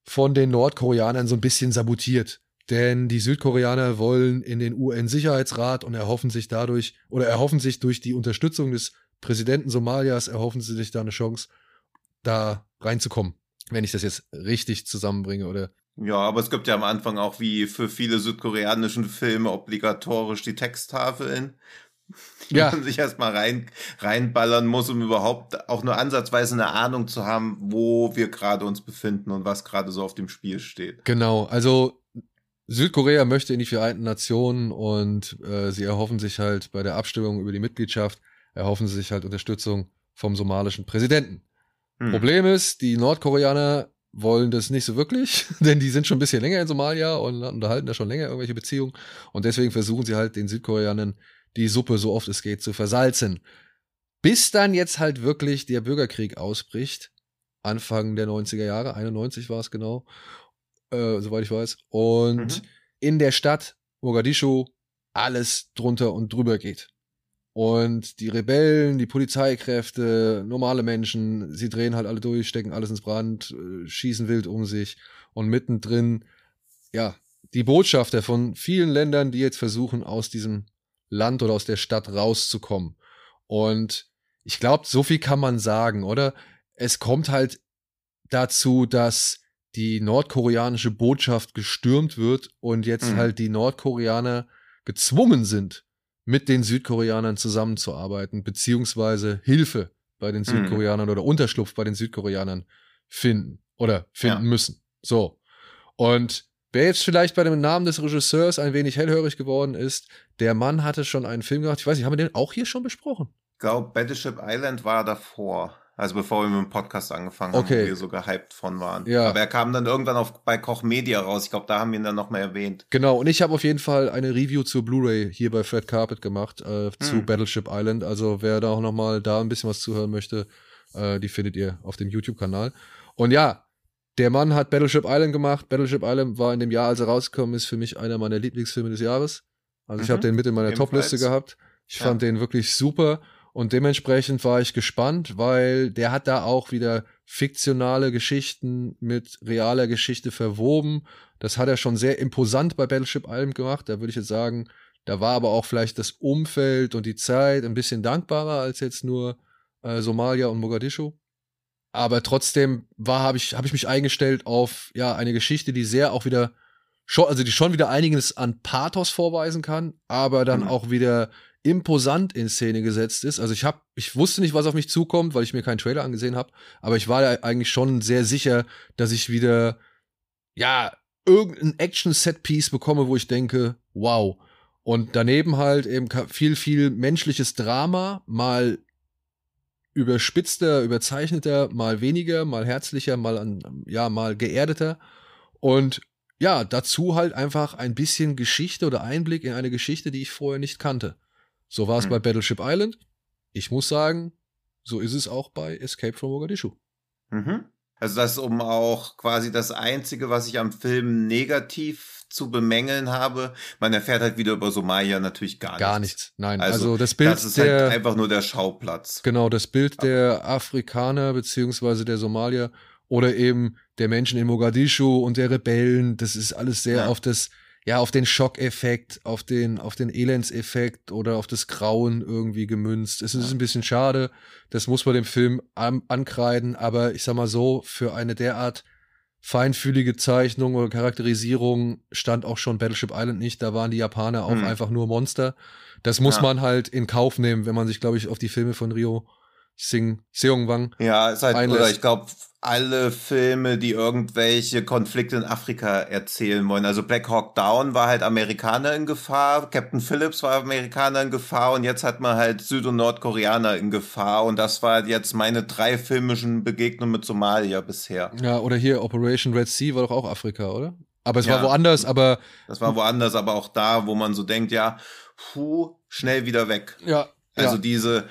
von den Nordkoreanern so ein bisschen sabotiert. Denn die Südkoreaner wollen in den UN-Sicherheitsrat und erhoffen sich dadurch, oder erhoffen sich durch die Unterstützung des Präsidenten Somalias, erhoffen sie sich da eine Chance, da reinzukommen. Wenn ich das jetzt richtig zusammenbringe oder Ja, aber es gibt ja am Anfang auch wie für viele südkoreanischen Filme obligatorisch die Texttafeln, die Ja. man sich erstmal rein, reinballern muss, um überhaupt auch nur ansatzweise eine Ahnung zu haben, wo wir gerade uns befinden und was gerade so auf dem Spiel steht. Genau, also Südkorea möchte in die Vereinten Nationen und äh, sie erhoffen sich halt bei der Abstimmung über die Mitgliedschaft, erhoffen sie sich halt Unterstützung vom somalischen Präsidenten. Hm. Problem ist, die Nordkoreaner wollen das nicht so wirklich, denn die sind schon ein bisschen länger in Somalia und unterhalten da schon länger irgendwelche Beziehungen und deswegen versuchen sie halt den Südkoreanern die Suppe so oft es geht zu versalzen. Bis dann jetzt halt wirklich der Bürgerkrieg ausbricht, Anfang der 90er Jahre, 91 war es genau, äh, soweit ich weiß, und Mhm. in der Stadt Mogadischu alles drunter und drüber geht. Und die Rebellen, die Polizeikräfte, normale Menschen, sie drehen halt alle durch, stecken alles ins Brand, äh, schießen wild um sich und mittendrin, ja, die Botschafter von vielen Ländern, die jetzt versuchen, aus diesem Land oder aus der Stadt rauszukommen. Und ich glaube, so viel kann man sagen, oder? Es kommt halt dazu, dass die nordkoreanische Botschaft gestürmt wird und jetzt Mhm. halt die Nordkoreaner gezwungen sind, mit den Südkoreanern zusammenzuarbeiten, beziehungsweise Hilfe bei den Mhm. Südkoreanern oder Unterschlupf bei den Südkoreanern finden oder finden Ja. müssen. So. Und wer jetzt vielleicht bei dem Namen des Regisseurs ein wenig hellhörig geworden ist, der Mann hatte schon einen Film gemacht. Ich weiß nicht, haben wir den auch hier schon besprochen? Ich glaube, Battleship Island war davor. Also bevor wir mit dem Podcast angefangen Okay. haben, wo wir so gehypt von waren. Ja. Aber er kam dann irgendwann auf, bei Koch Media raus. Ich glaube, da haben wir ihn dann nochmal erwähnt. Genau, und ich habe auf jeden Fall eine Review zur Blu-ray hier bei Fred Carpet gemacht, äh, zu Hm. Battleship Island. Also wer da auch nochmal da ein bisschen was zuhören möchte, äh, die findet ihr auf dem YouTube-Kanal. Und ja, der Mann hat Battleship Island gemacht. Battleship Island war in dem Jahr, als er rausgekommen ist, für mich einer meiner Lieblingsfilme des Jahres. Also ich Mhm. habe den mit in meiner. Topliste gehabt. Ich Ja. fand den wirklich super und dementsprechend war ich gespannt, weil der hat da auch wieder fiktionale Geschichten mit realer Geschichte verwoben. Das hat er schon sehr imposant bei Battleship Island gemacht. Da würde ich jetzt sagen, da war aber auch vielleicht das Umfeld und die Zeit ein bisschen dankbarer als jetzt nur äh, Somalia und Mogadischu. Aber trotzdem war, habe ich, habe ich mich eingestellt auf ja eine Geschichte, die sehr auch wieder schon, also die schon wieder einiges an Pathos vorweisen kann, aber dann mhm. auch wieder imposant in Szene gesetzt ist. Also ich habe, ich wusste nicht, was auf mich zukommt, weil ich mir keinen Trailer angesehen habe, aber ich war da eigentlich schon sehr sicher, dass ich wieder ja irgendein Action-Set-Piece bekomme, wo ich denke, wow. Und daneben halt eben viel, viel menschliches Drama, mal überspitzter, überzeichneter, mal weniger, mal herzlicher, mal an, ja, mal geerdeter. Und ja, dazu halt einfach ein bisschen Geschichte oder Einblick in eine Geschichte, die ich vorher nicht kannte. So war es mhm. bei Battleship Island. Ich muss sagen, so ist es auch bei Escape from Mogadischu. Mhm. Also das ist um auch quasi das Einzige, was ich am Film negativ zu bemängeln habe. Man erfährt halt wieder über Somalia natürlich gar, gar nichts. nichts. Nein, also, also das Bild das ist der, halt einfach nur der Schauplatz. Genau, das Bild der Afrikaner beziehungsweise der Somalier oder eben der Menschen in Mogadischu und der Rebellen, das ist alles sehr ja. auf das, ja, auf den Schockeffekt, auf den, auf den Elendseffekt oder auf das Grauen irgendwie gemünzt. Es ist ein bisschen schade, das muss man dem Film an, ankreiden, aber ich sag mal so, für eine derart feinfühlige Zeichnung oder Charakterisierung stand auch schon Battleship Island nicht. Da waren die Japaner auch hm. einfach nur Monster. Das muss ja. man halt in Kauf nehmen, wenn man sich, glaube ich, auf die Filme von Rio Sing Seongwang. Ja, ist halt, einlässt. oder ich glaube, alle Filme, die irgendwelche Konflikte in Afrika erzählen wollen. Also Black Hawk Down war halt Amerikaner in Gefahr, Captain Phillips war Amerikaner in Gefahr und jetzt hat man halt Süd- und Nordkoreaner in Gefahr und das war jetzt meine drei filmischen Begegnungen mit Somalia bisher. Ja, oder hier Operation Red Sea war doch auch Afrika, oder? Aber es ja, war woanders, aber. Das war woanders, aber auch da, wo man so denkt, ja, puh, schnell wieder weg. Ja. Also ja. diese,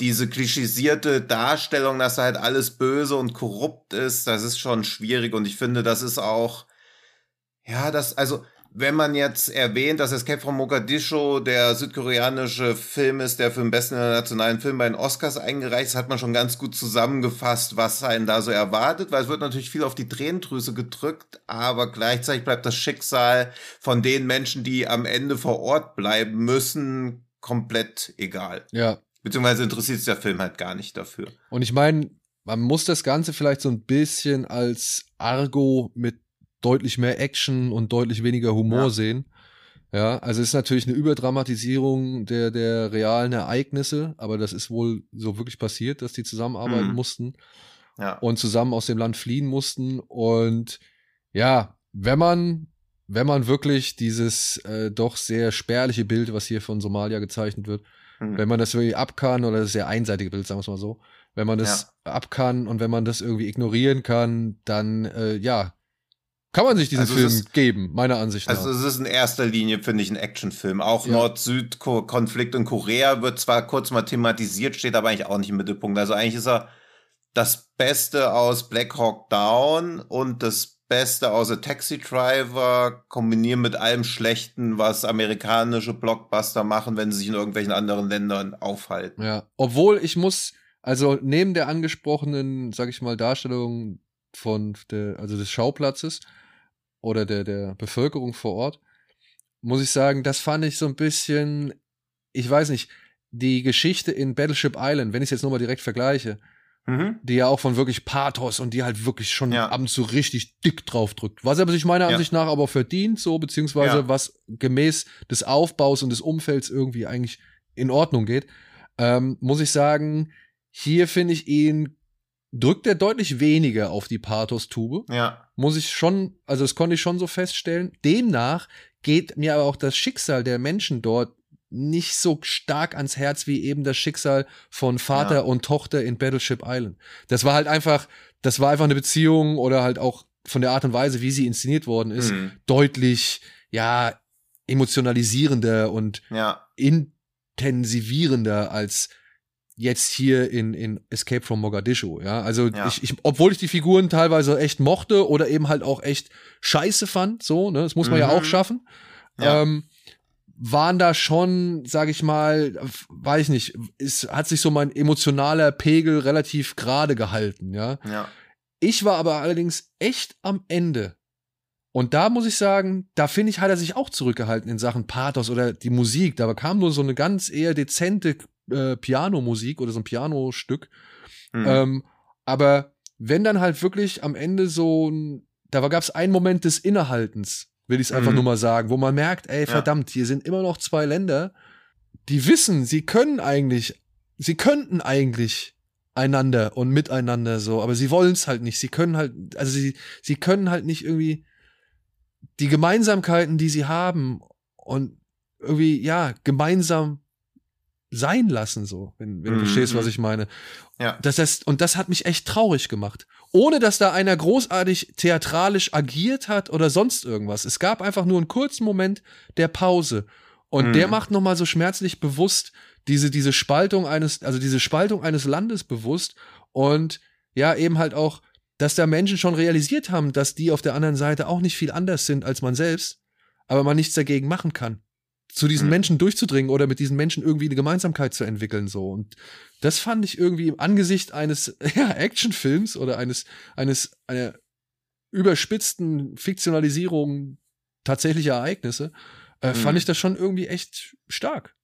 diese klischisierte Darstellung, dass halt alles böse und korrupt ist, das ist schon schwierig. Und ich finde, das ist auch, ja, das, also, wenn man jetzt erwähnt, dass Escape from Mogadischu der südkoreanische Film ist, der für den besten internationalen Film bei den Oscars eingereicht ist, hat man schon ganz gut zusammengefasst, was einen da so erwartet, weil es wird natürlich viel auf die Tränendrüse gedrückt, aber gleichzeitig bleibt das Schicksal von den Menschen, die am Ende vor Ort bleiben müssen, komplett egal. Ja, Beziehungsweise interessiert sich der Film halt gar nicht dafür. Und ich meine, man muss das Ganze vielleicht so ein bisschen als Argo mit deutlich mehr Action und deutlich weniger Humor ja. sehen. Ja, also es ist natürlich eine Überdramatisierung der, der realen Ereignisse, aber das ist wohl so wirklich passiert, dass die zusammenarbeiten mhm. mussten ja. und zusammen aus dem Land fliehen mussten. Und ja, wenn man, wenn man wirklich dieses äh, doch sehr spärliche Bild, was hier von Somalia gezeichnet wird, Mhm. Wenn man das irgendwie ab kann, oder das sehr einseitige Bild, sagen wir es mal so, wenn man das ja. ab kann und wenn man das irgendwie ignorieren kann, dann äh, ja, kann man sich diesen also Film ist, geben, meiner Ansicht nach. Also es ist in erster Linie, finde ich, ein Actionfilm. Auch ja. Nord-Süd-Konflikt in Korea wird zwar kurz mal thematisiert, steht aber eigentlich auch nicht im Mittelpunkt. Also eigentlich ist er das Beste aus Black Hawk Down und das Beste außer Taxi Driver kombinieren mit allem Schlechten, was amerikanische Blockbuster machen, wenn sie sich in irgendwelchen anderen Ländern aufhalten. Ja, obwohl ich muss, also neben der angesprochenen, sag ich mal, Darstellung von der, also des Schauplatzes oder der, der Bevölkerung vor Ort, muss ich sagen, das fand ich so ein bisschen, ich weiß nicht, die Geschichte in Battleship Island, wenn ich es jetzt nochmal direkt vergleiche, Mhm. Die ja auch von wirklich Pathos und die halt wirklich schon ja. abends so richtig dick drauf drückt. Was er sich meiner ja. Ansicht nach aber verdient, so, beziehungsweise ja. was gemäß des Aufbaus und des Umfelds irgendwie eigentlich in Ordnung geht, ähm, muss ich sagen, hier finde ich ihn, drückt er deutlich weniger auf die Pathos-Tube. Ja. Muss ich schon, also das konnte ich schon so feststellen. Demnach geht mir aber auch das Schicksal der Menschen dort nicht so stark ans Herz wie eben das Schicksal von Vater ja. und Tochter in Battleship Island. Das war halt einfach, das war einfach eine Beziehung oder halt auch von der Art und Weise, wie sie inszeniert worden ist, mhm. deutlich, ja, emotionalisierender und ja. intensivierender als jetzt hier in, in Escape from Mogadischu, ja. Also ja. Ich, ich, obwohl ich die Figuren teilweise echt mochte oder eben halt auch echt scheiße fand, so, ne, das muss man mhm. ja auch schaffen. Ja. Ähm, waren da schon, sag ich mal, weiß ich nicht, ist, hat sich so mein emotionaler Pegel relativ gerade gehalten, ja. Ja. Ich war aber allerdings echt am Ende. Und da muss ich sagen, da finde ich, hat er sich auch zurückgehalten in Sachen Pathos oder die Musik. Da kam nur so eine ganz eher dezente äh, Pianomusik oder so ein Pianostück. Mhm. Ähm, aber wenn dann halt wirklich am Ende so ein, da gab es einen Moment des Innehaltens, will ich es einfach Mhm. nur mal sagen, wo man merkt, ey, Ja. verdammt, hier sind immer noch zwei Länder, die wissen, sie können eigentlich, sie könnten eigentlich einander und miteinander so, aber sie wollen es halt nicht. Sie können halt, also sie, sie können halt nicht irgendwie die Gemeinsamkeiten, die sie haben und irgendwie, ja, gemeinsam sein lassen, so, wenn, wenn du Mhm, verstehst, was mhm. ich meine. Ja. Das, das, und das hat mich echt traurig gemacht. Ohne dass da einer großartig theatralisch agiert hat oder sonst irgendwas. Es gab einfach nur einen kurzen Moment der Pause. Und Mhm. der macht nochmal so schmerzlich bewusst diese, diese Spaltung eines, also diese Spaltung eines Landes bewusst. Und ja, eben halt auch, dass da Menschen schon realisiert haben, dass die auf der anderen Seite auch nicht viel anders sind als man selbst, aber man nichts dagegen machen kann. Zu diesen Mhm. Menschen durchzudringen oder mit diesen Menschen irgendwie eine Gemeinsamkeit zu entwickeln, so. Und das fand ich irgendwie im Angesicht eines ja, Actionfilms oder eines, eines, einer überspitzten Fiktionalisierung tatsächlicher Ereignisse, äh, Mhm. fand ich das schon irgendwie echt stark.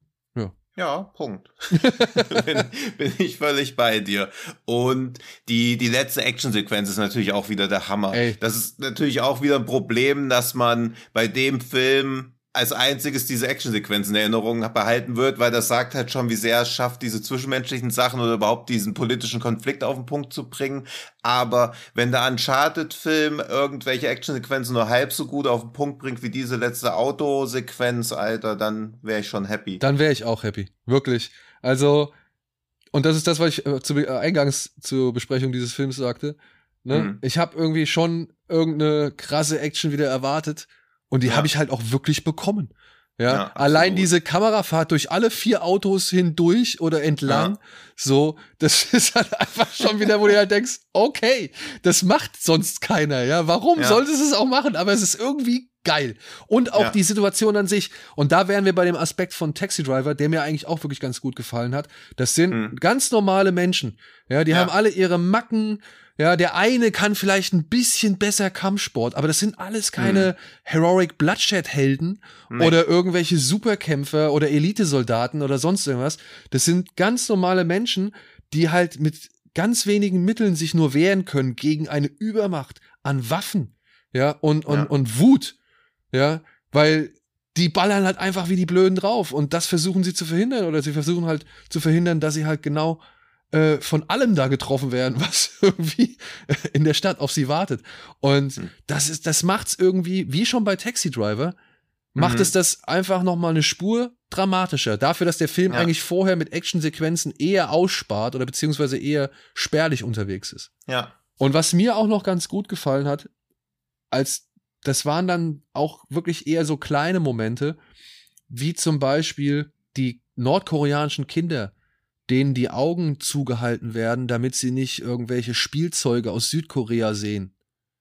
Ja, Punkt. bin, bin ich völlig bei dir. Und die, die letzte Actionsequenz ist natürlich auch wieder der Hammer. Ey. Das ist natürlich auch wieder ein Problem, dass man bei dem Film als einziges diese Actionsequenzen in Erinnerung behalten wird, weil das sagt halt schon, wie sehr es schafft, diese zwischenmenschlichen Sachen oder überhaupt diesen politischen Konflikt auf den Punkt zu bringen. Aber wenn der Uncharted-Film irgendwelche Actionsequenzen nur halb so gut auf den Punkt bringt wie diese letzte Autosequenz, Alter, dann wäre ich schon happy. Dann wäre ich auch happy. Wirklich. Also, und das ist das, was ich äh, zu, äh, eingangs zur Besprechung dieses Films sagte. Ne? Mhm. Ich habe irgendwie schon irgendeine krasse Action wieder erwartet und die Ja. habe ich halt auch wirklich bekommen. Ja, Ja, allein diese Kamerafahrt durch alle vier Autos hindurch oder entlang, Ja. so, das ist halt einfach schon wieder, wo du halt denkst, okay, das macht sonst keiner, ja, warum Ja. sollte es es auch machen? Aber es ist irgendwie geil. Und auch die Situation an sich. Und da wären wir bei dem Aspekt von Taxi Driver, der mir eigentlich auch wirklich ganz gut gefallen hat. Das sind Mhm. ganz normale Menschen. Ja, die haben alle ihre Macken. Ja, der eine kann vielleicht ein bisschen besser Kampfsport, aber das sind alles keine Heroic Bloodshed-Helden Mhm. Nee. oder irgendwelche Superkämpfer oder Elitesoldaten oder sonst irgendwas. Das sind ganz normale Menschen, die halt mit ganz wenigen Mitteln sich nur wehren können gegen eine Übermacht an Waffen, ja, und, und, Ja. und Wut, ja, weil die ballern halt einfach wie die Blöden drauf und das versuchen sie zu verhindern oder sie versuchen halt zu verhindern, dass sie halt genau äh, von allem da getroffen werden, was irgendwie in der Stadt auf sie wartet. Und Hm. das ist, das macht's irgendwie, wie schon bei Taxi Driver, macht Mhm. es das einfach noch mal eine Spur dramatischer. Dafür, dass der Film Ja. eigentlich vorher mit Actionsequenzen eher ausspart oder beziehungsweise eher spärlich unterwegs ist. Ja. Und was mir auch noch ganz gut gefallen hat, als das waren dann auch wirklich eher so kleine Momente, wie zum Beispiel die nordkoreanischen Kinder, denen die Augen zugehalten werden, damit sie nicht irgendwelche Spielzeuge aus Südkorea sehen.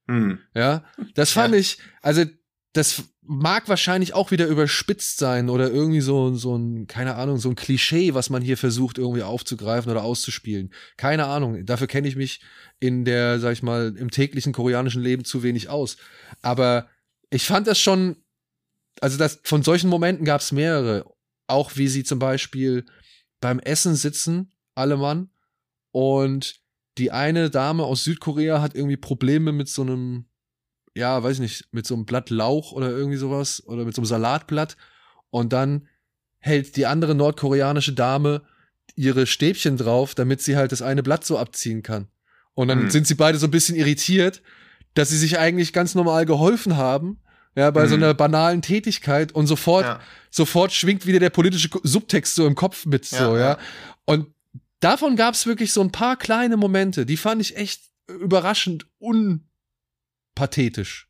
Hm. Ja, das fand Ja. ich, also das mag wahrscheinlich auch wieder überspitzt sein oder irgendwie so, so ein, keine Ahnung, so ein Klischee, was man hier versucht irgendwie aufzugreifen oder auszuspielen. Keine Ahnung, dafür kenne ich mich in der, sag ich mal, im täglichen koreanischen Leben zu wenig aus. Aber ich fand das schon, also das, von solchen Momenten gab es mehrere. Auch wie sie zum Beispiel beim Essen sitzen, alle Mann, und die eine Dame aus Südkorea hat irgendwie Probleme mit so einem, ja, weiß ich nicht, mit so einem Blatt Lauch oder irgendwie sowas oder mit so einem Salatblatt. Und dann hält die andere nordkoreanische Dame ihre Stäbchen drauf, damit sie halt das eine Blatt so abziehen kann. Und dann Hm. sind sie beide so ein bisschen irritiert, dass sie sich eigentlich ganz normal geholfen haben, ja, bei so Mhm. einer banalen Tätigkeit und sofort Ja. sofort schwingt wieder der politische Subtext so im Kopf mit, Ja, so, ja. ja. Und davon gab es wirklich so ein paar kleine Momente, die fand ich echt überraschend unpathetisch.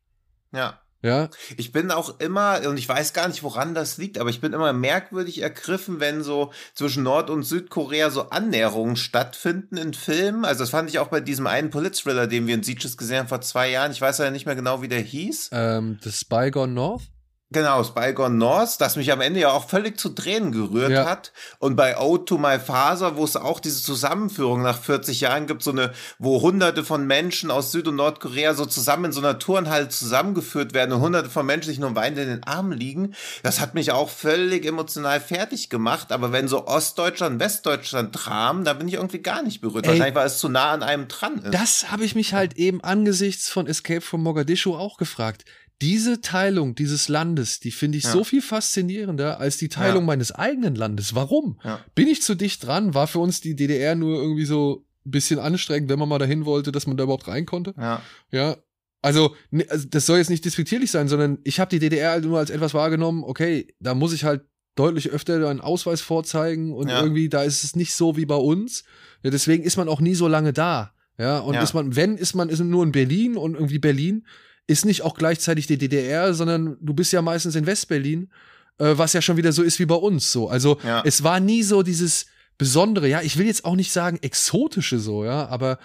Ja. Ja, Ich bin auch immer, und ich weiß gar nicht, woran das liegt, aber ich bin immer merkwürdig ergriffen, wenn so zwischen Nord- und Südkorea so Annäherungen stattfinden in Filmen. Also das fand ich auch bei diesem einen Polit-Thriller, den wir in Sieges gesehen haben vor zwei Jahren. Ich weiß ja nicht mehr genau, wie der hieß. ähm, The Spy Gone North. Genau, Spygone North, das mich am Ende ja auch völlig zu Tränen gerührt Ja. hat. Und bei Ode to My Father, wo es auch diese Zusammenführung nach 40 Jahren gibt, so eine, wo hunderte von Menschen aus Süd- und Nordkorea so zusammen in so einer Turnhalle zusammengeführt werden und hunderte von Menschen sich nur weinend in den Armen liegen. Das hat mich auch völlig emotional fertig gemacht. Aber wenn so Ostdeutschland, Westdeutschland tramen, da bin ich irgendwie gar nicht berührt. Ey. Wahrscheinlich, weil es zu nah an einem dran ist. Das habe ich mich halt eben angesichts von Escape from Mogadischu auch gefragt. Diese Teilung dieses Landes, die finde ich Ja. so viel faszinierender als die Teilung Ja. meines eigenen Landes. Warum? Ja. Bin ich zu dicht dran? War für uns die DDR nur irgendwie so ein bisschen anstrengend, wenn man mal dahin wollte, dass man da überhaupt rein konnte? ja. Ja. Also, ne, also das soll jetzt nicht despektierlich sein, sondern ich habe die DDR halt nur als etwas wahrgenommen, okay, da muss ich halt deutlich öfter einen Ausweis vorzeigen und irgendwie, da ist es nicht so wie bei uns. Deswegen ist man auch nie so lange da. Ja, und ist man, wenn, ist man ist nur in Berlin und irgendwie Berlin ist nicht auch gleichzeitig die DDR, sondern du bist ja meistens in Westberlin, äh, was ja schon wieder so ist wie bei uns so. Also Ja. es war nie so dieses Besondere, ja, ich will jetzt auch nicht sagen exotische so, ja, aber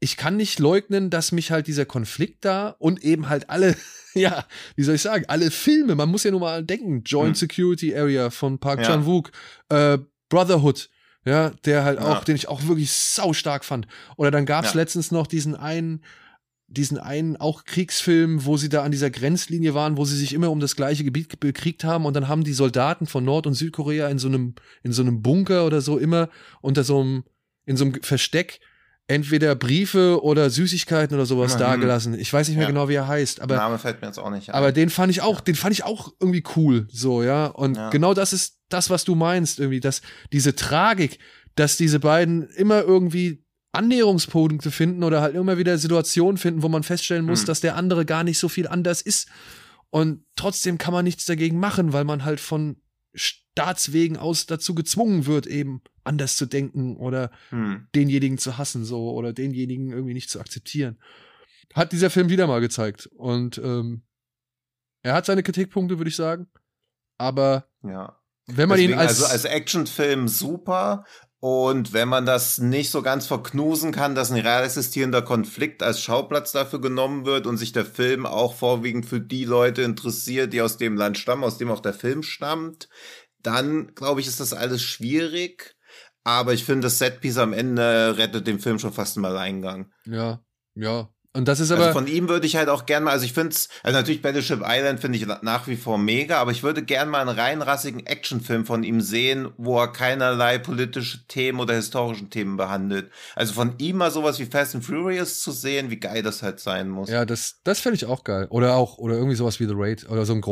ich kann nicht leugnen, dass mich halt dieser Konflikt da und eben halt alle, ja, wie soll ich sagen, alle Filme, man muss ja nur mal denken, Joint Hm. Security Area von Park Ja. Chan-wook, äh, Brotherhood, ja, der halt Ja. auch, den ich auch wirklich sau stark fand. Oder dann gab's Ja. letztens noch diesen einen, diesen einen auch Kriegsfilm, wo sie da an dieser Grenzlinie waren, wo sie sich immer um das gleiche Gebiet bekriegt haben und dann haben die Soldaten von Nord- und Südkorea in so einem, in so einem Bunker oder so immer unter so einem, in so einem Versteck entweder Briefe oder Süßigkeiten oder sowas Mhm. dagelassen. Ich weiß nicht mehr Ja. genau, wie er heißt, aber Name fällt mir jetzt auch nicht ein. aber den fand ich auch, den fand ich auch irgendwie cool, so, ja. Und Ja. genau das ist das, was du meinst, irgendwie, dass diese Tragik, dass diese beiden immer irgendwie Annäherungspunkte finden oder halt immer wieder Situationen finden, wo man feststellen muss, Hm. dass der andere gar nicht so viel anders ist. Und trotzdem kann man nichts dagegen machen, weil man halt von Staatswegen aus dazu gezwungen wird, eben anders zu denken oder hm. denjenigen zu hassen so oder denjenigen irgendwie nicht zu akzeptieren. Hat dieser Film wieder mal gezeigt. Und ähm, er hat seine Kritikpunkte, würde ich sagen. Aber Ja. wenn man Deswegen, ihn als, also als Actionfilm super. Und wenn man das nicht so ganz verknusen kann, dass ein real existierender Konflikt als Schauplatz dafür genommen wird und sich der Film auch vorwiegend für die Leute interessiert, die aus dem Land stammen, aus dem auch der Film stammt, dann glaube ich, ist das alles schwierig. Aber ich finde, das Setpiece am Ende rettet den Film schon fast im Alleingang. ja, ja. Und das ist aber, also von ihm würde ich halt auch gern mal, also ich finde es, also natürlich Battleship Island finde ich nach wie vor mega, aber ich würde gern mal einen reinrassigen Actionfilm von ihm sehen, wo er keinerlei politische Themen oder historischen Themen behandelt. Also von ihm mal sowas wie Fast and Furious zu sehen, wie geil das halt sein muss. ja, das, das fände ich auch geil. Oder auch, oder irgendwie sowas wie The Raid oder so ein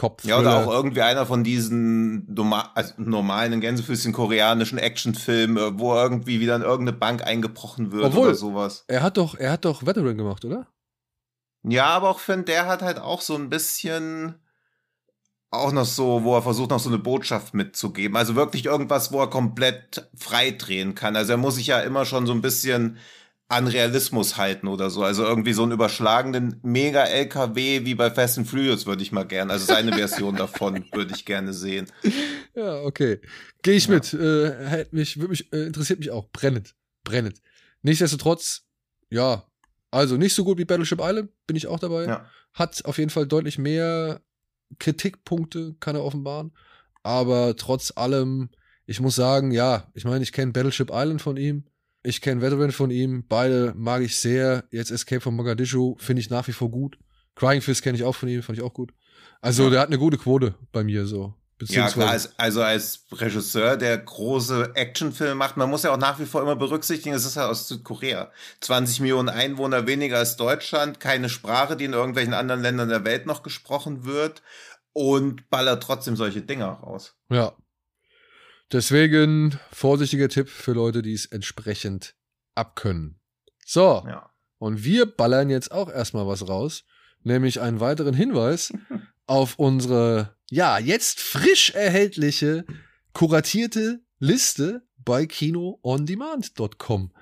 Großstadtkopf. Ja, oder auch irgendwie einer von diesen also normalen, Gänsefüßchen koreanischen Actionfilmen, äh, wo irgendwie wieder in irgendeine Bank eingebrochen wird Obwohl- oder sowas. Er hat doch, er hat doch Veteran gemacht, oder? Ja, aber auch finde, der hat halt auch so ein bisschen auch noch so, wo er versucht, noch so eine Botschaft mitzugeben. Also wirklich irgendwas, wo er komplett frei drehen kann. Also er muss sich ja immer schon so ein bisschen an Realismus halten oder so. Also irgendwie so einen überschlagenden Mega-LKW wie bei Fast and Furious würde ich mal gern. Also seine Version davon würde ich gerne sehen. Ja, okay. Gehe ich Ja. mit. Äh, hätte mich, würde mich, äh, interessiert mich auch. Brennend. Brennend. Nichtsdestotrotz, ja, also nicht so gut wie Battleship Island, bin ich auch dabei. Ja. Hat auf jeden Fall deutlich mehr Kritikpunkte, kann er offenbaren. Aber trotz allem, ich muss sagen, ja, ich meine, ich kenne Battleship Island von ihm. Ich kenne Veteran von ihm. Beide mag ich sehr. Jetzt Escape from Mogadischu finde ich nach wie vor gut. Crying Fist kenne ich auch von ihm, fand ich auch gut. Also, Ja. der hat eine gute Quote bei mir so. Ja, klar, als, also als Regisseur, der große Actionfilme macht, man muss ja auch nach wie vor immer berücksichtigen, es ist ja aus Südkorea. 20 Millionen Einwohner weniger als Deutschland, keine Sprache, die in irgendwelchen anderen Ländern der Welt noch gesprochen wird und ballert trotzdem solche Dinger raus. Ja. Deswegen vorsichtiger Tipp für Leute, die es entsprechend abkönnen. So, Ja. und wir ballern jetzt auch erstmal was raus, nämlich einen weiteren Hinweis auf unsere, ja, jetzt frisch erhältliche, kuratierte Liste bei kinoondemand.com.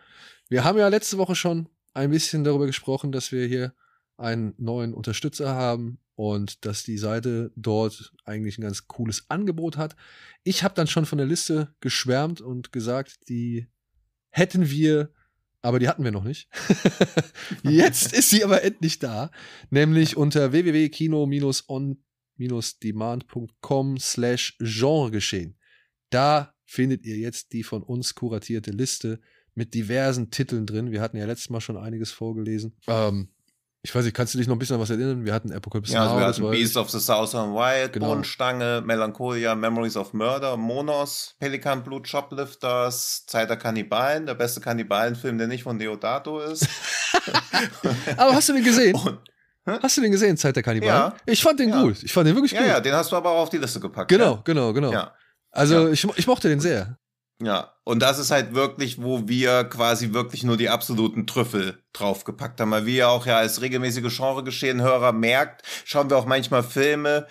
Wir haben ja letzte Woche schon ein bisschen darüber gesprochen, dass wir hier einen neuen Unterstützer haben und dass die Seite dort eigentlich ein ganz cooles Angebot hat. Ich habe dann schon von der Liste geschwärmt und gesagt, die hätten wir, aber die hatten wir noch nicht. Jetzt ist sie aber endlich da, nämlich unter www.kino-on on-demand.com slash Genregeschehen. Da findet ihr jetzt die von uns kuratierte Liste mit diversen Titeln drin. Wir hatten ja letztes Mal schon einiges vorgelesen. Ähm, ich weiß nicht, kannst du dich noch ein bisschen an was erinnern? Wir hatten Apocalypse Ja, also Now, wir hatten Beast of the Southern Wild, Genau. Bohnenstange, Melancholia, Memories of Murder, Monos, Pelikan Blut, Shoplifters, Zeit der Kannibalen, der beste Kannibalenfilm, der nicht von Deodato ist. Aber hast du den gesehen? Und, Hast du den gesehen, Zeit der Kannibalen? Ja. Ich fand den Ja. gut. Ich fand den wirklich ja, gut. ja, den hast du aber auch auf die Liste gepackt. Genau, genau, genau. Also ich, ich mochte den sehr. Ja, und das ist halt wirklich, wo wir quasi wirklich nur die absoluten Trüffel draufgepackt haben. Weil wir ja auch ja als regelmäßige Genregeschehen-Hörer merkt, schauen wir auch manchmal Filme,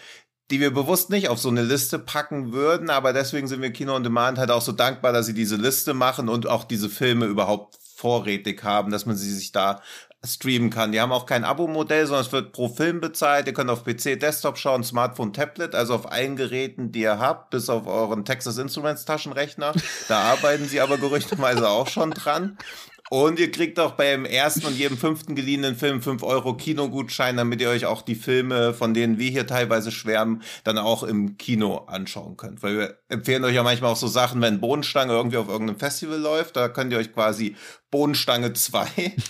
die wir bewusst nicht auf so eine Liste packen würden, aber deswegen sind wir Kino on Demand halt auch so dankbar, dass sie diese Liste machen und auch diese Filme überhaupt vorrätig haben, dass man sie sich da streamen kann. Die haben auch kein Abo-Modell, sondern es wird pro Film bezahlt. Ihr könnt auf PC, Desktop schauen, Smartphone, Tablet, also auf allen Geräten, die ihr habt, bis auf euren Texas Instruments Taschenrechner. Da arbeiten sie aber gerüchteweise auch schon dran. Und ihr kriegt auch beim ersten und jedem fünften geliehenen Film 5 Euro Kinogutschein, damit ihr euch auch die Filme, von denen wir hier teilweise schwärmen, dann auch im Kino anschauen könnt. Weil wir empfehlen euch ja manchmal auch so Sachen, wenn Bohnenstange irgendwie auf irgendeinem Festival läuft, da könnt ihr euch quasi Bohnenstange 2,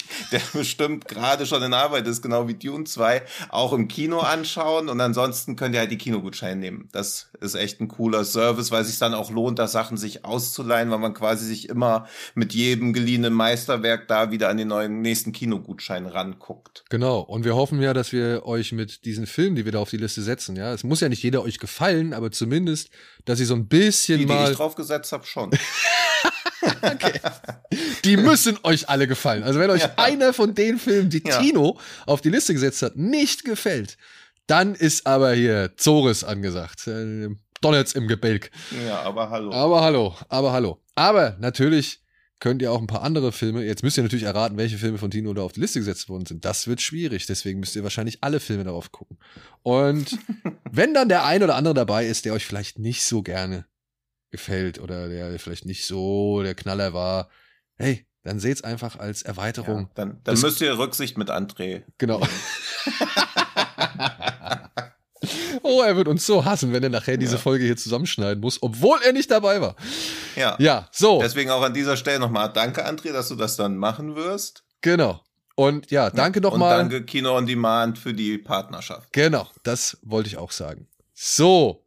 der bestimmt gerade schon in Arbeit ist, genau wie Dune 2, auch im Kino anschauen. Und ansonsten könnt ihr halt die Kinogutscheine nehmen. Das ist echt ein cooler Service, weil es sich dann auch lohnt, da Sachen sich auszuleihen, weil man quasi sich immer mit jedem geliehenen Meisterwerk da wieder an den neuen nächsten Kinogutschein ranguckt. Genau. Und wir hoffen ja, dass wir euch mit diesen Filmen, die wir da auf die Liste setzen, ja, es muss ja nicht jeder euch gefallen, aber zumindest, dass ihr so ein bisschen Die, die mal, ich draufgesetzt habe, schon. die müssen euch alle gefallen. Also wenn euch Ja. einer von den Filmen, die Ja. Tino auf die Liste gesetzt hat, nicht gefällt, dann ist aber hier Zores angesagt. Äh, Donnert's im Gebälk. ja, aber hallo. Aber hallo, aber hallo. Aber natürlich könnt ihr auch ein paar andere Filme, jetzt müsst ihr natürlich erraten, welche Filme von Tino da auf die Liste gesetzt worden sind. Das wird schwierig, deswegen müsst ihr wahrscheinlich alle Filme darauf gucken. Und wenn dann der ein oder andere dabei ist, der euch vielleicht nicht so gerne gefällt oder der vielleicht nicht so der Knaller war, hey, dann seht's einfach als Erweiterung. Ja, dann dann Das- müsst ihr Rücksicht mit André. Genau. oh, er wird uns so hassen, wenn er nachher diese Ja. Folge hier zusammenschneiden muss, obwohl er nicht dabei war. Ja. Ja, so. Deswegen auch an dieser Stelle nochmal danke, André, dass du das dann machen wirst. Genau. Und ja, danke Und nochmal. danke Kino on Demand für die Partnerschaft. Genau, das wollte ich auch sagen. So,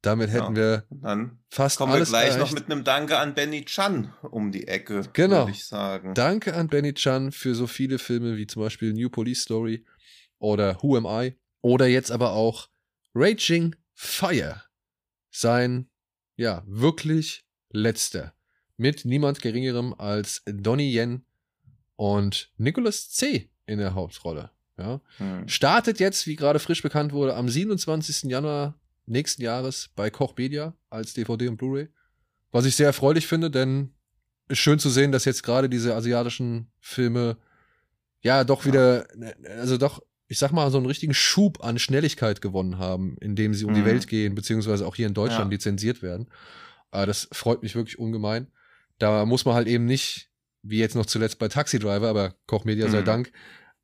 damit hätten wir Dann fast kommen wir alles gleich erreicht. noch mit einem Danke an Benny Chan um die Ecke, Genau. würde ich sagen. Danke an Benny Chan für so viele Filme wie zum Beispiel New Police Story oder Who Am I oder jetzt aber auch Raging Fire. Sein, ja, wirklich letzter. Mit niemand geringerem als Donnie Yen und Nicholas C. in der Hauptrolle. Ja. Hm. Startet jetzt, wie gerade frisch bekannt wurde, am 27. Januar nächsten Jahres bei Koch Media als DVD und Blu-ray. Was ich sehr erfreulich finde, denn ist schön zu sehen, dass jetzt gerade diese asiatischen Filme ja doch wieder, also doch, ich sag mal, so einen richtigen Schub an Schnelligkeit gewonnen haben, indem sie um die Mhm. Welt gehen, beziehungsweise auch hier in Deutschland Ja. lizenziert werden. Aber das freut mich wirklich ungemein. Da muss man halt eben nicht, wie jetzt noch zuletzt bei Taxi Driver, aber Koch Media sei Mhm. Dank,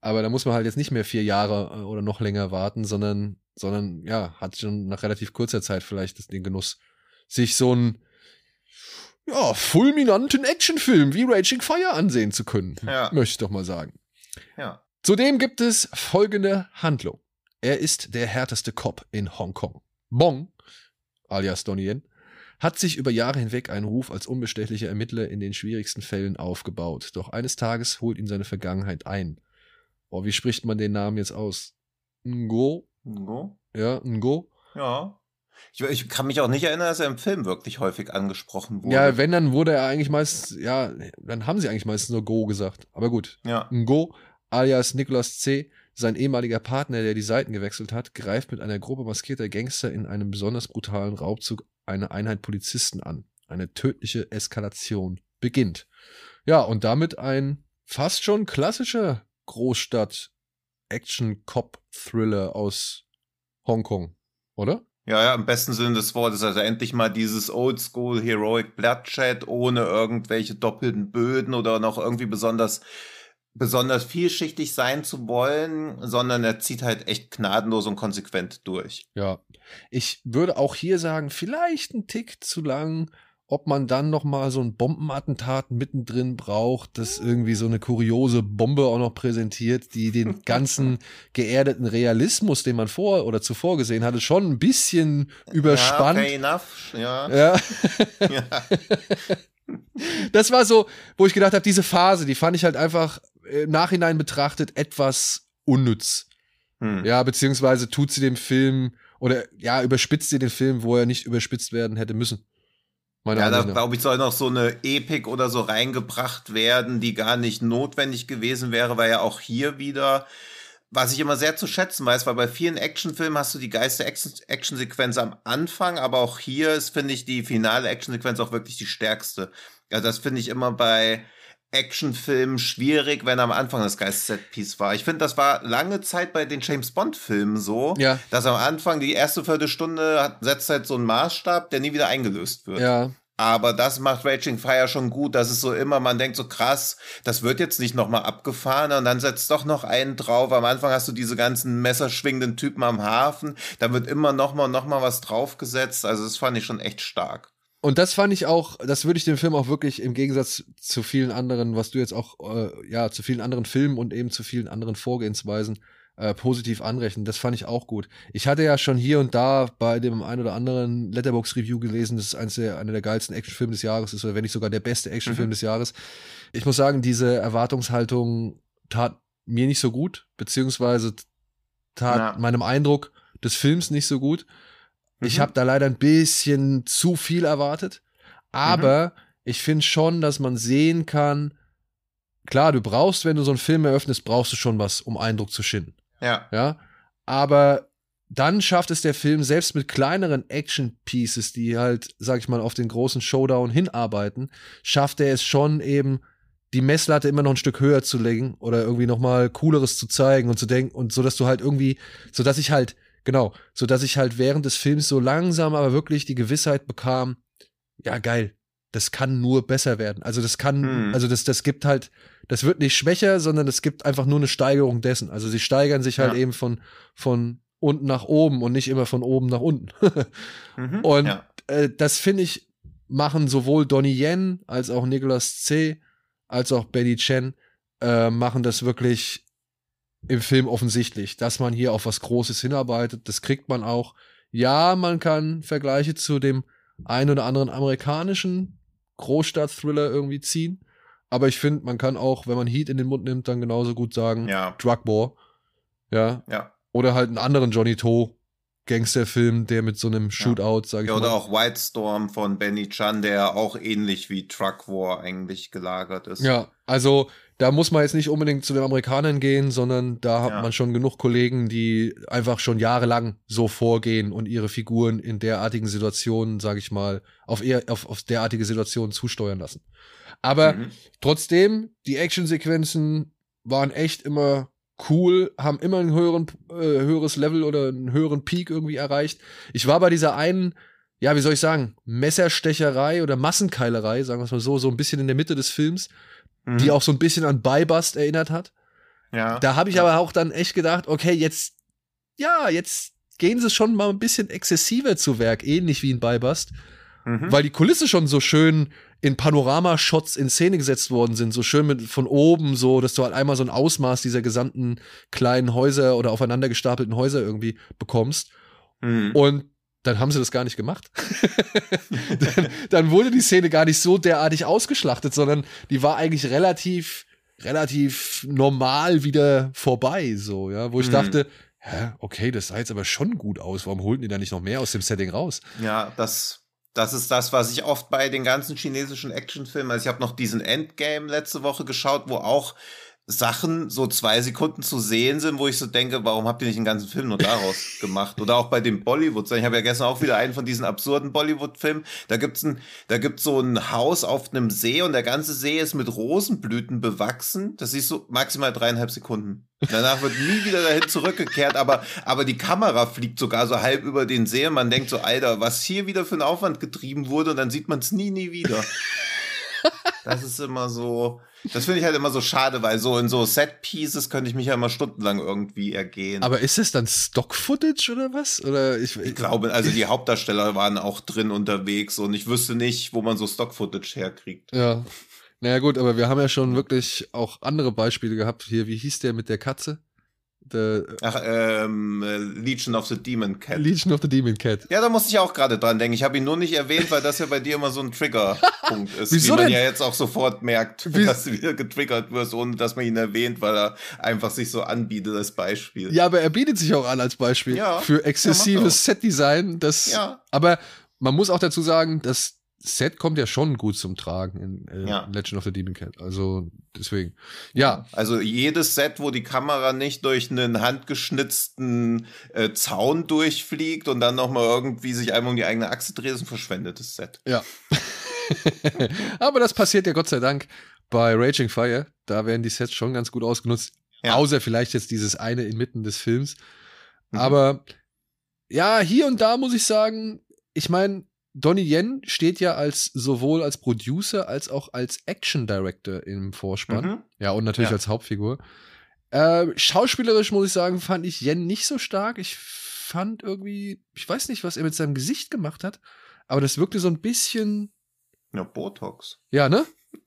aber da muss man halt jetzt nicht mehr vier Jahre äh, oder noch länger warten, sondern, sondern ja, hat schon nach relativ kurzer Zeit vielleicht den Genuss, sich so einen ja, fulminanten Actionfilm wie Raging Fire ansehen zu können. Ja. Möchte ich doch mal sagen. Ja. Zudem gibt es folgende Handlung. Er ist der härteste Cop in Hongkong. Bong, alias Donnie Yen, hat sich über Jahre hinweg einen Ruf als unbestechlicher Ermittler in den schwierigsten Fällen aufgebaut. Doch eines Tages holt ihn seine Vergangenheit ein. Oh, wie spricht man den Namen jetzt aus? Ngo? Ngo? Ja, Ngo? Ja. Ich, ich kann mich auch nicht erinnern, dass er im Film wirklich häufig angesprochen wurde. Ja, wenn, dann wurde er eigentlich meistens, ja, dann haben sie eigentlich meistens nur Go gesagt. Aber gut. ja. Ngo, alias Nicolas C., sein ehemaliger Partner, der die Seiten gewechselt hat, greift mit einer Gruppe maskierter Gangster in einem besonders brutalen Raubzug eine Einheit Polizisten an. Eine tödliche Eskalation beginnt. Ja, und damit ein fast schon klassischer Großstadt-Action-Cop-Thriller aus Hongkong, oder? Ja, ja, im besten Sinne des Wortes. Also endlich mal dieses Oldschool Heroic Bloodshed ohne irgendwelche doppelten Böden oder noch irgendwie besonders besonders vielschichtig sein zu wollen, sondern er zieht halt echt gnadenlos und konsequent durch. Ja, ich würde auch hier sagen, vielleicht ein Tick zu lang, ob man dann noch mal so ein Bombenattentat mittendrin braucht, das irgendwie so eine kuriose Bombe auch noch präsentiert, die den ganzen geerdeten Realismus, den man vor oder zuvor gesehen hatte, schon ein bisschen überspannt. Ja, fair enough. Ja. ja. ja. das war so, wo ich gedacht habe, diese Phase, die fand ich halt einfach im Nachhinein betrachtet etwas unnütz. Hm. Ja, beziehungsweise tut sie dem Film oder ja, überspitzt sie den Film, wo er nicht überspitzt werden hätte müssen. Ja, da glaube ich, soll noch so eine Epik oder so reingebracht werden, die gar nicht notwendig gewesen wäre, weil ja auch hier wieder, was ich immer sehr zu schätzen weiß, weil bei vielen Actionfilmen hast du die geiste Actionsequenz am Anfang, aber auch hier ist, finde ich, die finale Actionsequenz auch wirklich die stärkste. Ja, das finde ich immer bei Actionfilm schwierig, wenn am Anfang das Geist-Set-Piece war. Ich finde, das war lange Zeit bei den James Bond-Filmen so, ja. dass am Anfang die erste Viertelstunde hat, setzt halt so einen Maßstab, der nie wieder eingelöst wird. Ja. Aber das macht Raging Fire schon gut. Das ist so immer, man denkt so krass, das wird jetzt nicht nochmal abgefahren und dann setzt doch noch einen drauf. Am Anfang hast du diese ganzen messerschwingenden Typen am Hafen. Da wird immer nochmal und nochmal was draufgesetzt. Also das fand ich schon echt stark. Und das fand ich auch, das würde ich dem Film auch wirklich im Gegensatz zu vielen anderen, was du jetzt auch, äh, ja, zu vielen anderen Filmen und eben zu vielen anderen Vorgehensweisen äh, positiv anrechnen. Das fand ich auch gut. Ich hatte ja schon hier und da bei dem ein oder anderen Letterbox-Review gelesen, dass es eines der, einer der geilsten Actionfilme des Jahres ist, oder wenn nicht sogar der beste Actionfilm mhm. des Jahres. Ich muss sagen, diese Erwartungshaltung tat mir nicht so gut, beziehungsweise tat ja. meinem Eindruck des Films nicht so gut. Ich mhm. habe da leider ein bisschen zu viel erwartet. Aber mhm. ich finde schon, dass man sehen kann, klar, du brauchst, wenn du so einen Film eröffnest, brauchst du schon was, um Eindruck zu schinden. Ja. Ja. Aber dann schafft es der Film selbst mit kleineren Action-Pieces, die halt, sag ich mal, auf den großen Showdown hinarbeiten, schafft er es schon eben, die Messlatte immer noch ein Stück höher zu legen oder irgendwie noch mal cooleres zu zeigen und zu denken und so, dass du halt irgendwie, so dass ich halt Genau, so dass ich halt während des Films so langsam aber wirklich die Gewissheit bekam, ja geil, das kann nur besser werden. Also das kann, hm. also das, das gibt halt, das wird nicht schwächer, sondern es gibt einfach nur eine Steigerung dessen. Also sie steigern sich halt ja. eben von, von unten nach oben und nicht immer von oben nach unten. mhm, und ja. äh, das finde ich, machen sowohl Donnie Yen als auch Nicholas C. als auch Betty Chen äh, machen das wirklich im Film offensichtlich, dass man hier auf was Großes hinarbeitet. Das kriegt man auch. Ja, man kann Vergleiche zu dem ein oder anderen amerikanischen Großstadt-Thriller irgendwie ziehen. Aber ich finde, man kann auch, wenn man Heat in den Mund nimmt, dann genauso gut sagen, ja. Drug War. Ja. Ja. Oder halt einen anderen Johnny Toe Gangsterfilm, der mit so einem Shootout, ja. sag ich ja, oder mal. Oder auch White Storm von Benny Chan, der auch ähnlich wie Truck War eigentlich gelagert ist. Ja, also da muss man jetzt nicht unbedingt zu den Amerikanern gehen, sondern da hat ja. man schon genug Kollegen, die einfach schon jahrelang so vorgehen und ihre Figuren in derartigen Situationen, sage ich mal, auf, eher, auf, auf derartige Situationen zusteuern lassen. Aber mhm. trotzdem, die Actionsequenzen waren echt immer cool, haben immer ein höheren, äh, höheres Level oder einen höheren Peak irgendwie erreicht. Ich war bei dieser einen, ja, wie soll ich sagen, Messerstecherei oder Massenkeilerei, sagen wir es mal so, so ein bisschen in der Mitte des Films mhm. die auch so ein bisschen an Bybust erinnert hat. Ja. Da habe ich ja. aber auch dann echt gedacht, okay, jetzt, ja, jetzt gehen sie schon mal ein bisschen exzessiver zu Werk, ähnlich wie in Bybust. Mhm. Weil die Kulisse schon so schön in Panoramashots in Szene gesetzt worden sind, so schön mit von oben, so, dass du halt einmal so ein Ausmaß dieser gesamten kleinen Häuser oder aufeinander gestapelten Häuser irgendwie bekommst. Mhm. Und dann haben sie das gar nicht gemacht. dann, dann, wurde die Szene gar nicht so derartig ausgeschlachtet, sondern die war eigentlich relativ, relativ normal wieder vorbei, so, ja, wo ich mhm. dachte, hä, okay, das sah jetzt aber schon gut aus. Warum holten die da nicht noch mehr aus dem Setting raus? Ja, das, das ist das, was ich oft bei den ganzen chinesischen Actionfilmen, also ich habe noch diesen Endgame letzte Woche geschaut, wo auch Sachen so zwei Sekunden zu sehen sind, wo ich so denke, warum habt ihr nicht einen ganzen Film nur daraus gemacht? Oder auch bei dem Bollywood. Ich habe ja gestern auch wieder einen von diesen absurden Bollywood-Filmen. Da gibt's ein, da gibt's so ein Haus auf einem See und der ganze See ist mit Rosenblüten bewachsen. Das siehst du maximal dreieinhalb Sekunden. Danach wird nie wieder dahin zurückgekehrt, aber, aber die Kamera fliegt sogar so halb über den See und man denkt so, Alter, was hier wieder für ein Aufwand getrieben wurde und dann sieht man es nie, nie wieder. Das ist immer so, Das finde ich halt immer so schade, weil so in so Set-Pieces könnte ich mich ja immer stundenlang irgendwie ergehen. Aber ist es dann Stock-Footage oder was? Oder ich, ich glaube, also die Hauptdarsteller waren auch drin unterwegs und ich wüsste nicht, wo man so Stock-Footage herkriegt. Ja. Naja, gut, aber wir haben ja schon wirklich auch andere Beispiele gehabt. Hier, wie hieß der mit der Katze? The, Ach, ähm, Legion of the Demon Cat. Legion of the Demon Cat. Ja, da musste ich auch gerade dran denken. Ich habe ihn nur nicht erwähnt, weil das ja bei dir immer so ein Triggerpunkt ist. Wieso wie man denn? ja jetzt auch sofort merkt, Wie? dass du wieder getriggert wirst, ohne dass man ihn erwähnt, weil er einfach sich so anbietet als Beispiel. Ja, aber er bietet sich auch an als Beispiel ja, für exzessives Setdesign. Das, ja. Aber man muss auch dazu sagen, dass Set kommt ja schon gut zum Tragen in äh, ja. Legend of the Demon Cat. Also deswegen. Ja. Also jedes Set, wo die Kamera nicht durch einen handgeschnitzten äh, Zaun durchfliegt und dann nochmal irgendwie sich einmal um die eigene Achse dreht, ist ein verschwendetes Set. Ja. Aber das passiert ja Gott sei Dank bei Raging Fire. Da werden die Sets schon ganz gut ausgenutzt. Ja. Außer vielleicht jetzt dieses eine inmitten des Films. Mhm. Aber ja, hier und da muss ich sagen, ich meine, Donnie Yen steht ja als sowohl als Producer als auch als Action Director im Vorspann. Mhm. Ja, und natürlich Ja. als Hauptfigur. Äh, schauspielerisch muss ich sagen, fand ich Yen nicht so stark. Ich fand irgendwie, ich weiß nicht, was er mit seinem Gesicht gemacht hat, aber das wirkte so ein bisschen, Ja, Botox. ja, ne?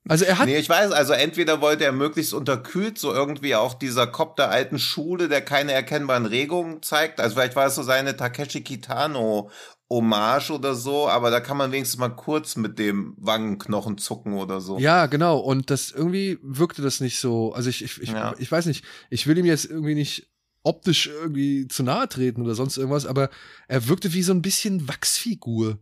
Also er hat, Nee, ich weiß, also entweder wollte er möglichst unterkühlt, so irgendwie auch dieser Kopf der alten Schule, der keine erkennbaren Regungen zeigt. Also vielleicht war es so seine Takeshi Kitano Hommage oder so, aber da kann man wenigstens mal kurz mit dem Wangenknochen zucken oder so. ja, genau. Und das irgendwie wirkte das nicht so. Also ich, ich, ich, Ja. ich weiß nicht, ich will ihm jetzt irgendwie nicht optisch irgendwie zu nahe treten oder sonst irgendwas, aber er wirkte wie so ein bisschen Wachsfigur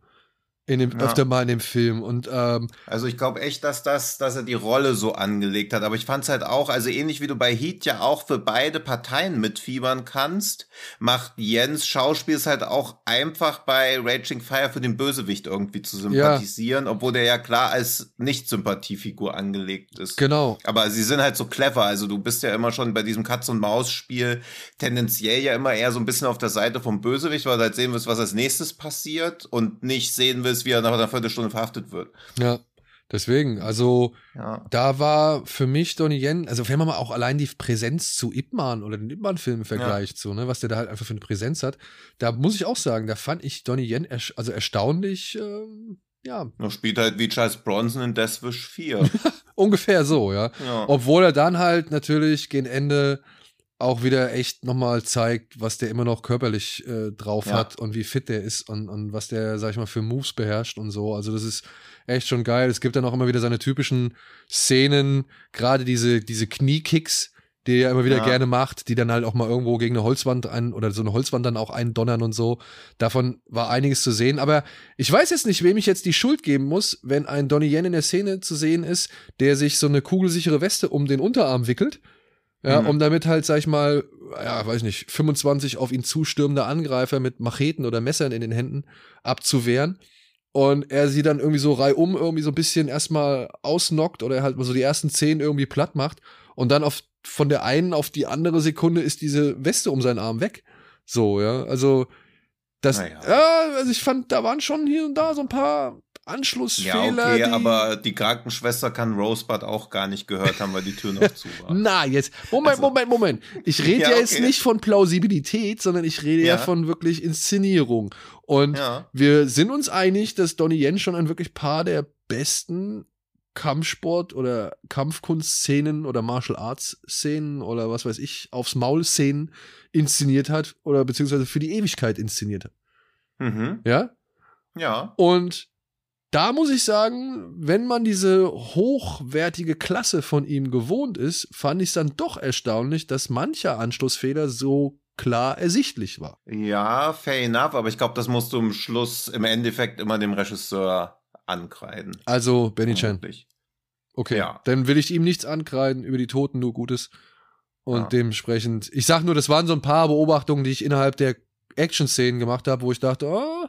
in dem, Ja. öfter mal in dem Film. Und ähm, Also ich glaube echt, dass das, dass er die Rolle so angelegt hat. Aber ich fand es halt auch, also ähnlich wie du bei Heat ja auch für beide Parteien mitfiebern kannst, macht Jens Schauspiel es halt auch einfach bei Raging Fire für den Bösewicht irgendwie zu sympathisieren, obwohl der ja klar als Nicht-Sympathiefigur angelegt ist. genau. Aber sie sind halt so clever. Also du bist ja immer schon bei diesem Katz-und-Maus-Spiel tendenziell ja immer eher so ein bisschen auf der Seite vom Bösewicht, weil du halt sehen willst, was als nächstes passiert und nicht sehen willst, wie er nach einer Viertelstunde verhaftet wird. Ja. Deswegen, also Ja. da war für mich Donnie Yen, also wenn man mal auch allein die Präsenz zu Ip Man oder den Ip Man-Film vergleicht, so, ne, was der da halt einfach für eine Präsenz hat, da muss ich auch sagen, da fand ich Donnie Yen ersch also erstaunlich, ähm, ja, Er spielt halt wie Charles Bronson in Death Wish 4. ungefähr so, ja. ja. Obwohl er dann halt natürlich gegen Ende auch wieder echt nochmal zeigt, was der immer noch körperlich äh, drauf Ja. hat und wie fit der ist und, und was der, sag ich mal, für Moves beherrscht und so. Also das ist echt schon geil. Es gibt dann auch immer wieder seine typischen Szenen, gerade diese, diese Kniekicks, die er immer wieder Ja. gerne macht, die dann halt auch mal irgendwo gegen eine Holzwand ein oder so eine Holzwand dann auch eindonnern und so. Davon war einiges zu sehen. Aber ich weiß jetzt nicht, wem ich jetzt die Schuld geben muss, wenn ein Donnie Yen in der Szene zu sehen ist, der sich so eine kugelsichere Weste um den Unterarm wickelt. Ja, Mhm. um damit halt, sag ich mal, ja, weiß nicht, 25 auf ihn zustürmende Angreifer mit Macheten oder Messern in den Händen abzuwehren. Und er sie dann irgendwie so reihum irgendwie so ein bisschen erstmal ausnockt oder halt mal so die ersten zehn irgendwie platt macht. Und dann auf, von der einen auf die andere Sekunde ist diese Weste um seinen Arm weg. So, ja. Also, das, Naja. ja, also ich fand, da waren schon hier und da so ein paar Ja, Anschlussfehler. okay, die, aber die Krankenschwester kann Rosebud auch gar nicht gehört haben, weil die Tür noch zu war. Na, jetzt. Moment, Also- Moment, Moment. Ich rede ja, Ja, jetzt okay. nicht von Plausibilität, sondern ich rede ja, Ja. von wirklich Inszenierung. Und Ja. wir sind uns einig, dass Donnie Yen schon ein wirklich paar der besten Kampfsport- oder Kampfkunstszenen oder Martial Arts-Szenen oder was weiß ich, aufs Maul-Szenen inszeniert hat oder beziehungsweise für die Ewigkeit inszeniert hat. Mhm. Ja? Ja. Und da muss ich sagen, wenn man diese hochwertige Klasse von ihm gewohnt ist, fand ich es dann doch erstaunlich, dass mancher Anschlussfehler so klar ersichtlich war. Ja, fair enough, aber ich glaube, das musst du im Schluss im Endeffekt immer dem Regisseur ankreiden. Also, Benny Chan, okay, Ja. dann will ich ihm nichts ankreiden, über die Toten nur Gutes. Und Ja. dementsprechend, ich sag nur, das waren so ein paar Beobachtungen, die ich innerhalb der Action-Szenen gemacht habe, wo ich dachte, oh,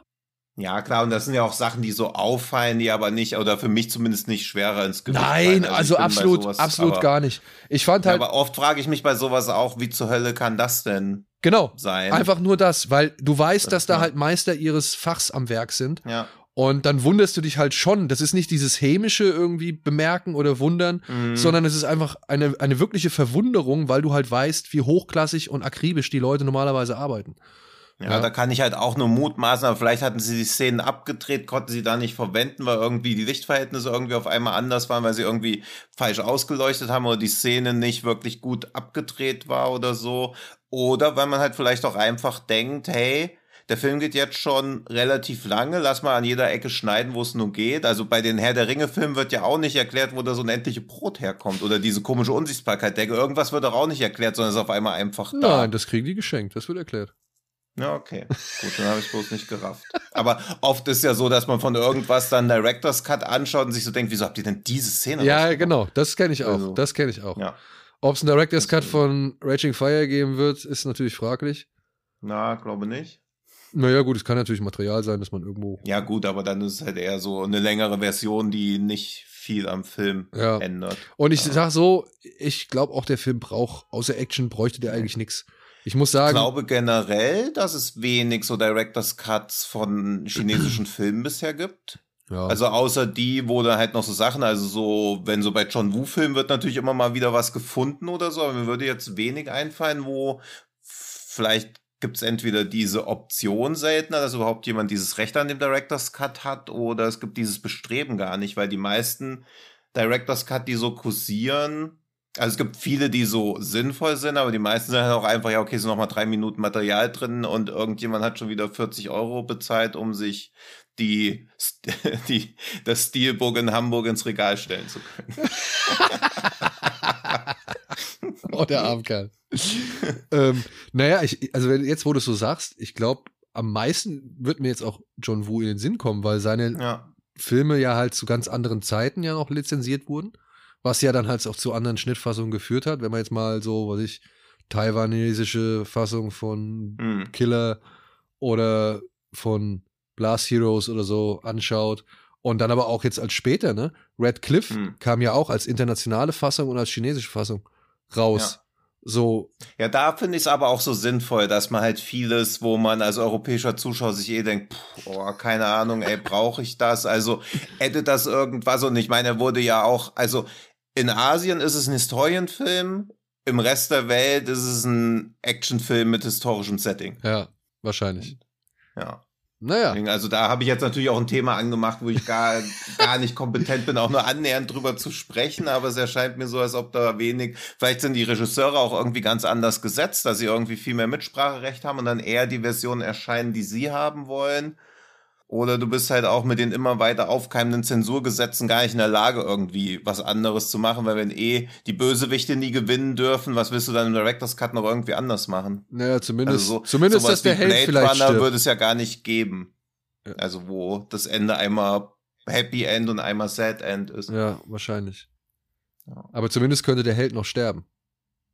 Ja, klar, und das sind ja auch Sachen, die so auffallen, die aber nicht, oder für mich zumindest nicht schwerer ins Gewicht nein, fallen. also, bei absolut, sowas- absolut aber, gar nicht. Ich fand Ja, halt, aber oft frage ich mich bei sowas auch, wie zur Hölle kann das denn genau, sein? einfach nur das, weil du weißt, Das- dass da ja. halt Meister ihres Fachs am Werk sind. Ja, Und dann wunderst du dich halt schon. Das ist nicht dieses hämische irgendwie bemerken oder wundern, Mhm. sondern es ist einfach eine, eine wirkliche Verwunderung, weil du halt weißt, wie hochklassig und akribisch die Leute normalerweise arbeiten. Ja, Ja. da kann ich halt auch nur mutmaßen, aber vielleicht hatten sie die Szenen abgedreht, konnten sie da nicht verwenden, weil irgendwie die Lichtverhältnisse irgendwie auf einmal anders waren, weil sie irgendwie falsch ausgeleuchtet haben oder die Szene nicht wirklich gut abgedreht war oder so. Oder weil man halt vielleicht auch einfach denkt, hey, der Film geht jetzt schon relativ lange, lass mal an jeder Ecke schneiden, wo es nur geht. Also bei den Herr der Ringe-Filmen wird ja auch nicht erklärt, wo das unendliche Brot herkommt oder diese komische Unsichtbarkeit. Denke, irgendwas wird doch auch nicht erklärt, sondern ist auf einmal einfach da. Nein, das kriegen die geschenkt, das wird erklärt. Ja, okay. Gut, dann habe ich bloß nicht gerafft. Aber oft ist ja so, dass man von irgendwas dann Director's Cut anschaut und sich so denkt, wieso habt ihr denn diese Szene Ja, genau, das kenne ich auch. Also, das kenne ich auch. Ja. Ob es einen Director's Cut von Raging Fire geben wird, ist natürlich fraglich. Na, glaube nicht. Naja, gut, es kann natürlich Material sein, dass man irgendwo. Ja, gut, aber dann ist es halt eher so eine längere Version, die nicht viel am Film Ja. ändert. Und ich Ja. sag so, ich glaube auch, der Film braucht, außer Action bräuchte der eigentlich nichts. Ich muss Ich sagen, glaube generell, dass es wenig so Director's Cuts von chinesischen Filmen bisher gibt. ja, Also außer die, wo da halt noch so Sachen, also so, wenn so bei John Woo-Filmen wird natürlich immer mal wieder was gefunden oder so, aber mir würde jetzt wenig einfallen, wo vielleicht gibt es entweder diese Option seltener, dass überhaupt jemand dieses Recht an dem Director's Cut hat, oder es gibt dieses Bestreben gar nicht, weil die meisten Director's Cut, die so kursieren, also es gibt viele, die so sinnvoll sind, aber die meisten sind halt auch einfach, ja, okay, sind noch mal drei Minuten Material drin und irgendjemand hat schon wieder 40 Euro bezahlt, um sich die, die, das Stilburg in Hamburg ins Regal stellen zu können. oh, der Armkerl. ähm, naja, ich, also wenn, jetzt, wo du es so sagst, ich glaube, am meisten wird mir jetzt auch John Woo in den Sinn kommen, weil seine Ja. Filme ja halt zu ganz anderen Zeiten ja noch lizenziert wurden, was ja dann halt auch zu anderen Schnittfassungen geführt hat. Wenn man jetzt mal so, was ich, taiwanesische Fassung von Hm. Killer oder von Blast Heroes oder so anschaut. Und dann aber auch jetzt als später, ne? Red Cliff Hm. kam ja auch als internationale Fassung und als chinesische Fassung raus. So, Ja, da finde ich es aber auch so sinnvoll, dass man halt vieles, wo man als europäischer Zuschauer sich eh denkt, pff, oh, keine Ahnung, ey, brauche ich das? Also hätte das irgendwas und ich meine, er wurde ja auch, also in Asien ist es ein Historienfilm, im Rest der Welt ist es ein Actionfilm mit historischem Setting. ja, wahrscheinlich. Ja. Naja, Also da habe ich jetzt natürlich auch ein Thema angemacht, wo ich gar, gar nicht kompetent bin, auch nur annähernd drüber zu sprechen, aber es erscheint mir so, als ob da wenig, vielleicht sind die Regisseure auch irgendwie ganz anders gesetzt, dass sie irgendwie viel mehr Mitspracherecht haben und dann eher die Versionen erscheinen, die sie haben wollen. Oder du bist halt auch mit den immer weiter aufkeimenden Zensurgesetzen gar nicht in der Lage, irgendwie was anderes zu machen, weil wenn eh die Bösewichte nie gewinnen dürfen, was willst du dann im Director's Cut noch irgendwie anders machen? naja, zumindest, Also so, zumindest dass der Held Blade vielleicht Runner stirbt. würde es ja gar nicht geben. Ja. Also wo das Ende einmal Happy End und einmal Sad End ist. Ja, wahrscheinlich. Ja. Aber zumindest könnte der Held noch sterben.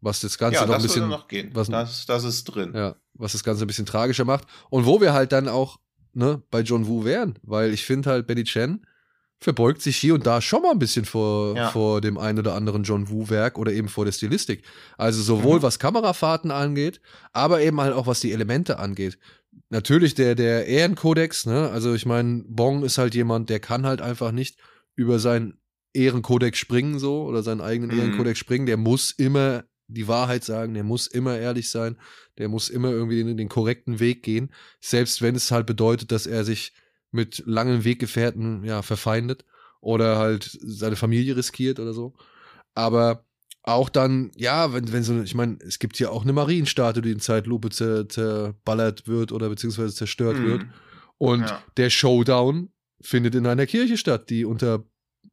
Was das Ganze Ja, noch ein das bisschen, würde noch gehen. was- das, das ist drin. ja, was das Ganze ein bisschen tragischer macht. Und wo wir halt dann auch, ne, bei John Woo wären, weil ich finde halt, Betty Chen verbeugt sich hier und da schon mal ein bisschen vor, Ja. vor dem einen oder anderen John Woo-Werk oder eben vor der Stilistik. Also sowohl Mhm. was Kamerafahrten angeht, aber eben halt auch was die Elemente angeht. Natürlich der, der Ehrenkodex, ne? Also ich meine, Bong ist halt jemand, der kann halt einfach nicht über seinen Ehrenkodex springen so oder seinen eigenen Mhm. Ehrenkodex springen. Der muss immer die Wahrheit sagen, der muss immer ehrlich sein, der muss immer irgendwie den, den korrekten Weg gehen, selbst wenn es halt bedeutet, dass er sich mit langen Weggefährten ja verfeindet oder halt seine Familie riskiert oder so. Aber auch dann, ja, wenn, wenn so, ich meine, es gibt ja auch eine Marienstatue, die in Zeitlupe zer, zerballert wird oder beziehungsweise zerstört Mhm. wird. Und Ja. der Showdown findet in einer Kirche statt, die unter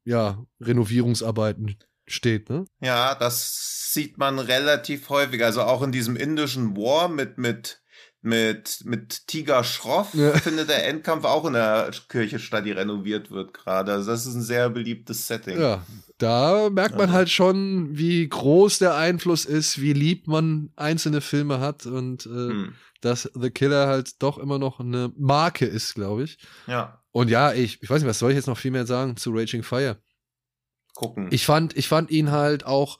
ja, Renovierungsarbeiten steht, ne? Ja, das sieht man relativ häufig. Also auch in diesem indischen War mit, mit, mit, mit Tiger Schroff Ja. findet der Endkampf auch in der Kirche statt, die renoviert wird gerade. Also das ist ein sehr beliebtes Setting. Ja, da merkt man Also- halt schon, wie groß der Einfluss ist, wie lieb man einzelne Filme hat und äh, Hm. dass The Killer halt doch immer noch eine Marke ist, glaube ich. Ja, Und ja, ich, ich weiß nicht, was soll ich jetzt noch viel mehr sagen zu Raging Fire? Gucken. Ich fand, ich fand ihn halt auch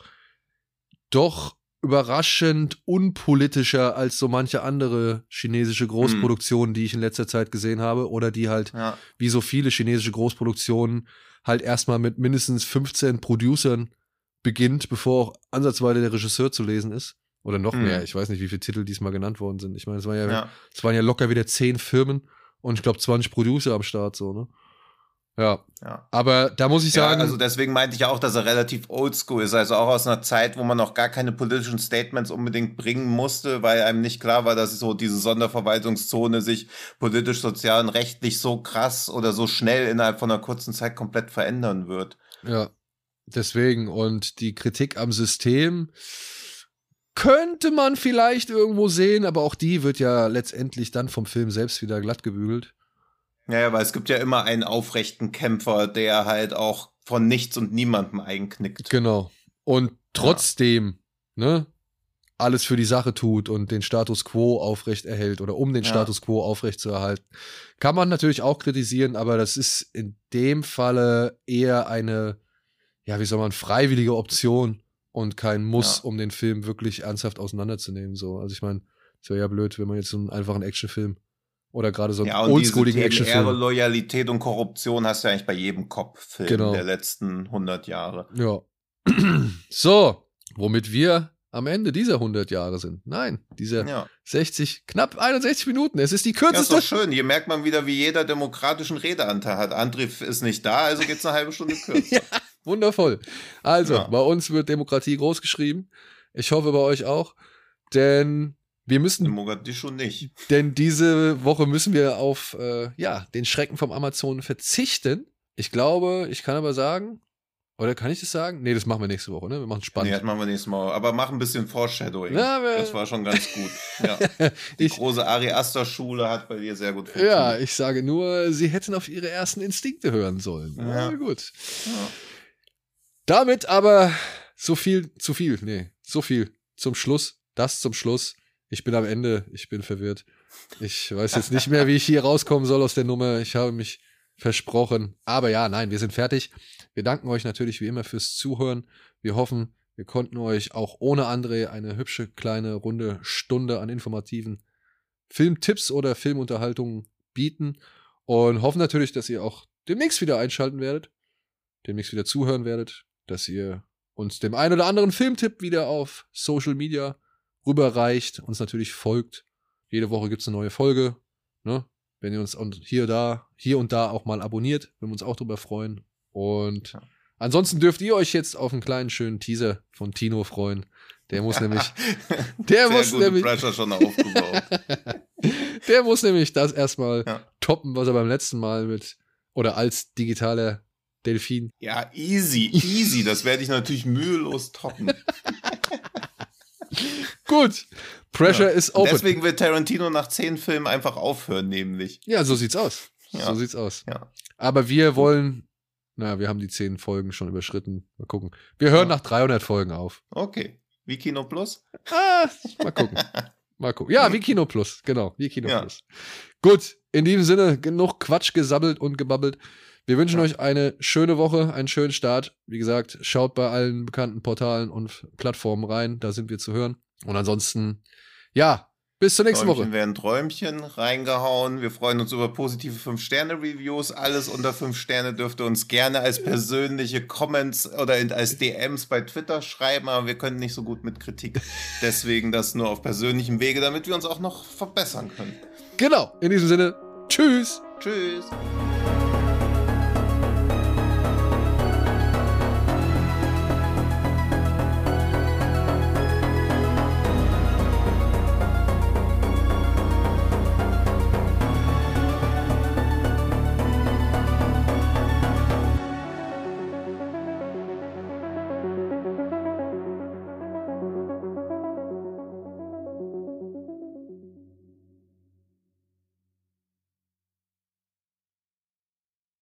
doch überraschend unpolitischer als so manche andere chinesische Großproduktionen, die ich in letzter Zeit gesehen habe. Oder die halt, Ja. wie so viele chinesische Großproduktionen, halt erstmal mit mindestens 15 Producern beginnt, bevor auch ansatzweise der Regisseur zu lesen ist. Oder noch Mhm. mehr. Ich weiß nicht, wie viele Titel diesmal genannt worden sind. Ich meine, es waren ja, Ja. es waren ja locker wieder 10 Firmen und ich glaube 20 Producer am Start, so, ne? Ja. Ja. Aber da muss ich sagen, ja, also deswegen meinte ich auch, dass er relativ oldschool ist. Also auch aus einer Zeit, wo man noch gar keine politischen Statements unbedingt bringen musste, weil einem nicht klar war, dass so diese Sonderverwaltungszone sich politisch, sozial und rechtlich so krass oder so schnell innerhalb von einer kurzen Zeit komplett verändern wird. Ja, deswegen. Und die Kritik am System könnte man vielleicht irgendwo sehen, aber auch die wird ja letztendlich dann vom Film selbst wieder glatt gebügelt. Ja, ja, weil es gibt ja immer einen aufrechten Kämpfer, der halt auch von nichts und niemandem einknickt. Genau. Und trotzdem, ne, alles für die Sache tut und den Status quo aufrecht erhält oder um den Ja. Status quo aufrecht zu erhalten. Kann man natürlich auch kritisieren, aber das ist in dem Falle eher eine, ja, wie soll man, freiwillige Option und kein Muss, Ja. um den Film wirklich ernsthaft auseinanderzunehmen. So. Also ich meine, es wäre ja blöd, wenn man jetzt so einen einfachen Actionfilm oder gerade so Ja, oldschooligen Themen Ehre, Actionfilm. Loyalität und Korruption hast du eigentlich bei jedem Cop-Film Genau. der letzten 100 Jahre. Ja. so, womit wir am Ende dieser 100 Jahre sind. Nein, dieser Ja. 60, knapp 61 Minuten. Es ist die Ja, ist doch kürzeste. schön. Hier merkt man wieder, wie jeder demokratischen Redeanteil hat. André ist nicht da, also geht's eine halbe Stunde kürzer. Ja. Wundervoll. Also, Ja. bei uns wird Demokratie groß geschrieben. Ich hoffe bei euch auch. Denn wir müssen, In Mogadischu nicht. denn diese Woche müssen wir auf äh, ja, den Schrecken vom Amazon verzichten. Ich glaube, ich kann aber sagen, oder kann ich das sagen? Nee, das machen wir nächste Woche, ne? Wir machen es Nee, spannend. das machen wir nächstes Mal. Aber mach ein bisschen Foreshadowing. Ja, das war schon ganz gut. Ja. Die Ich- große Ari Aster Schule hat bei dir sehr gut Ja, funktioniert. ich sage nur, sie hätten auf ihre ersten Instinkte hören sollen. Ja, Ja. gut. Ja. Damit aber so viel, zu viel, nee, so viel zum Schluss. Das zum Schluss. Ich bin am Ende, ich bin verwirrt. Ich weiß jetzt nicht mehr, wie ich hier rauskommen soll aus der Nummer. Ich habe mich versprochen. Aber ja, nein, wir sind fertig. Wir danken euch natürlich wie immer fürs Zuhören. Wir hoffen, wir konnten euch auch ohne André eine hübsche kleine runde Stunde an informativen Filmtipps oder Filmunterhaltungen bieten und hoffen natürlich, dass ihr auch demnächst wieder einschalten werdet, demnächst wieder zuhören werdet, dass ihr uns dem einen oder anderen Filmtipp wieder auf Social Media rüberreicht, uns natürlich folgt. Jede Woche gibt's eine neue Folge. Ne? Wenn ihr uns und hier da, hier und da auch mal abonniert, würden wir uns auch drüber freuen. Und Ja. ansonsten dürft ihr euch jetzt auf einen kleinen schönen Teaser von Tino freuen. Der muss nämlich, der Sehr muss nämlich, der muss nämlich das erstmal Ja. toppen, was er beim letzten Mal mit oder als digitaler Delfin. ja, easy, easy. Das werde ich natürlich mühelos toppen. Gut, Pressure Ja. is open. Deswegen wird Tarantino nach zehn Filmen einfach aufhören, nämlich. ja, so sieht's aus. Ja. So sieht's aus. Ja. Aber wir wollen, na, wir haben die zehn Folgen schon überschritten. Mal gucken. Wir hören Ja. nach 300 Folgen auf. Okay. Wie Kino Plus? Ah, mal gucken. mal gucken. Ja, wie Kino Plus. Genau, wie Kino. Plus. Gut, in diesem Sinne, genug Quatsch gesammelt und gebabbelt. Wir wünschen Ja. euch eine schöne Woche, einen schönen Start. Wie gesagt, schaut bei allen bekannten Portalen und Plattformen rein. Da sind wir zu hören. Und ansonsten, ja, bis zur nächsten Träumchen Woche. werden Träumchen reingehauen. Wir freuen uns über positive 5-Sterne-Reviews. Alles unter 5 Sterne dürft ihr uns gerne als persönliche Comments oder in, als DMs bei Twitter schreiben, aber wir können nicht so gut mit Kritik. Deswegen das nur auf persönlichem Wege, damit wir uns auch noch verbessern können. Genau, in diesem Sinne, tschüss. Tschüss.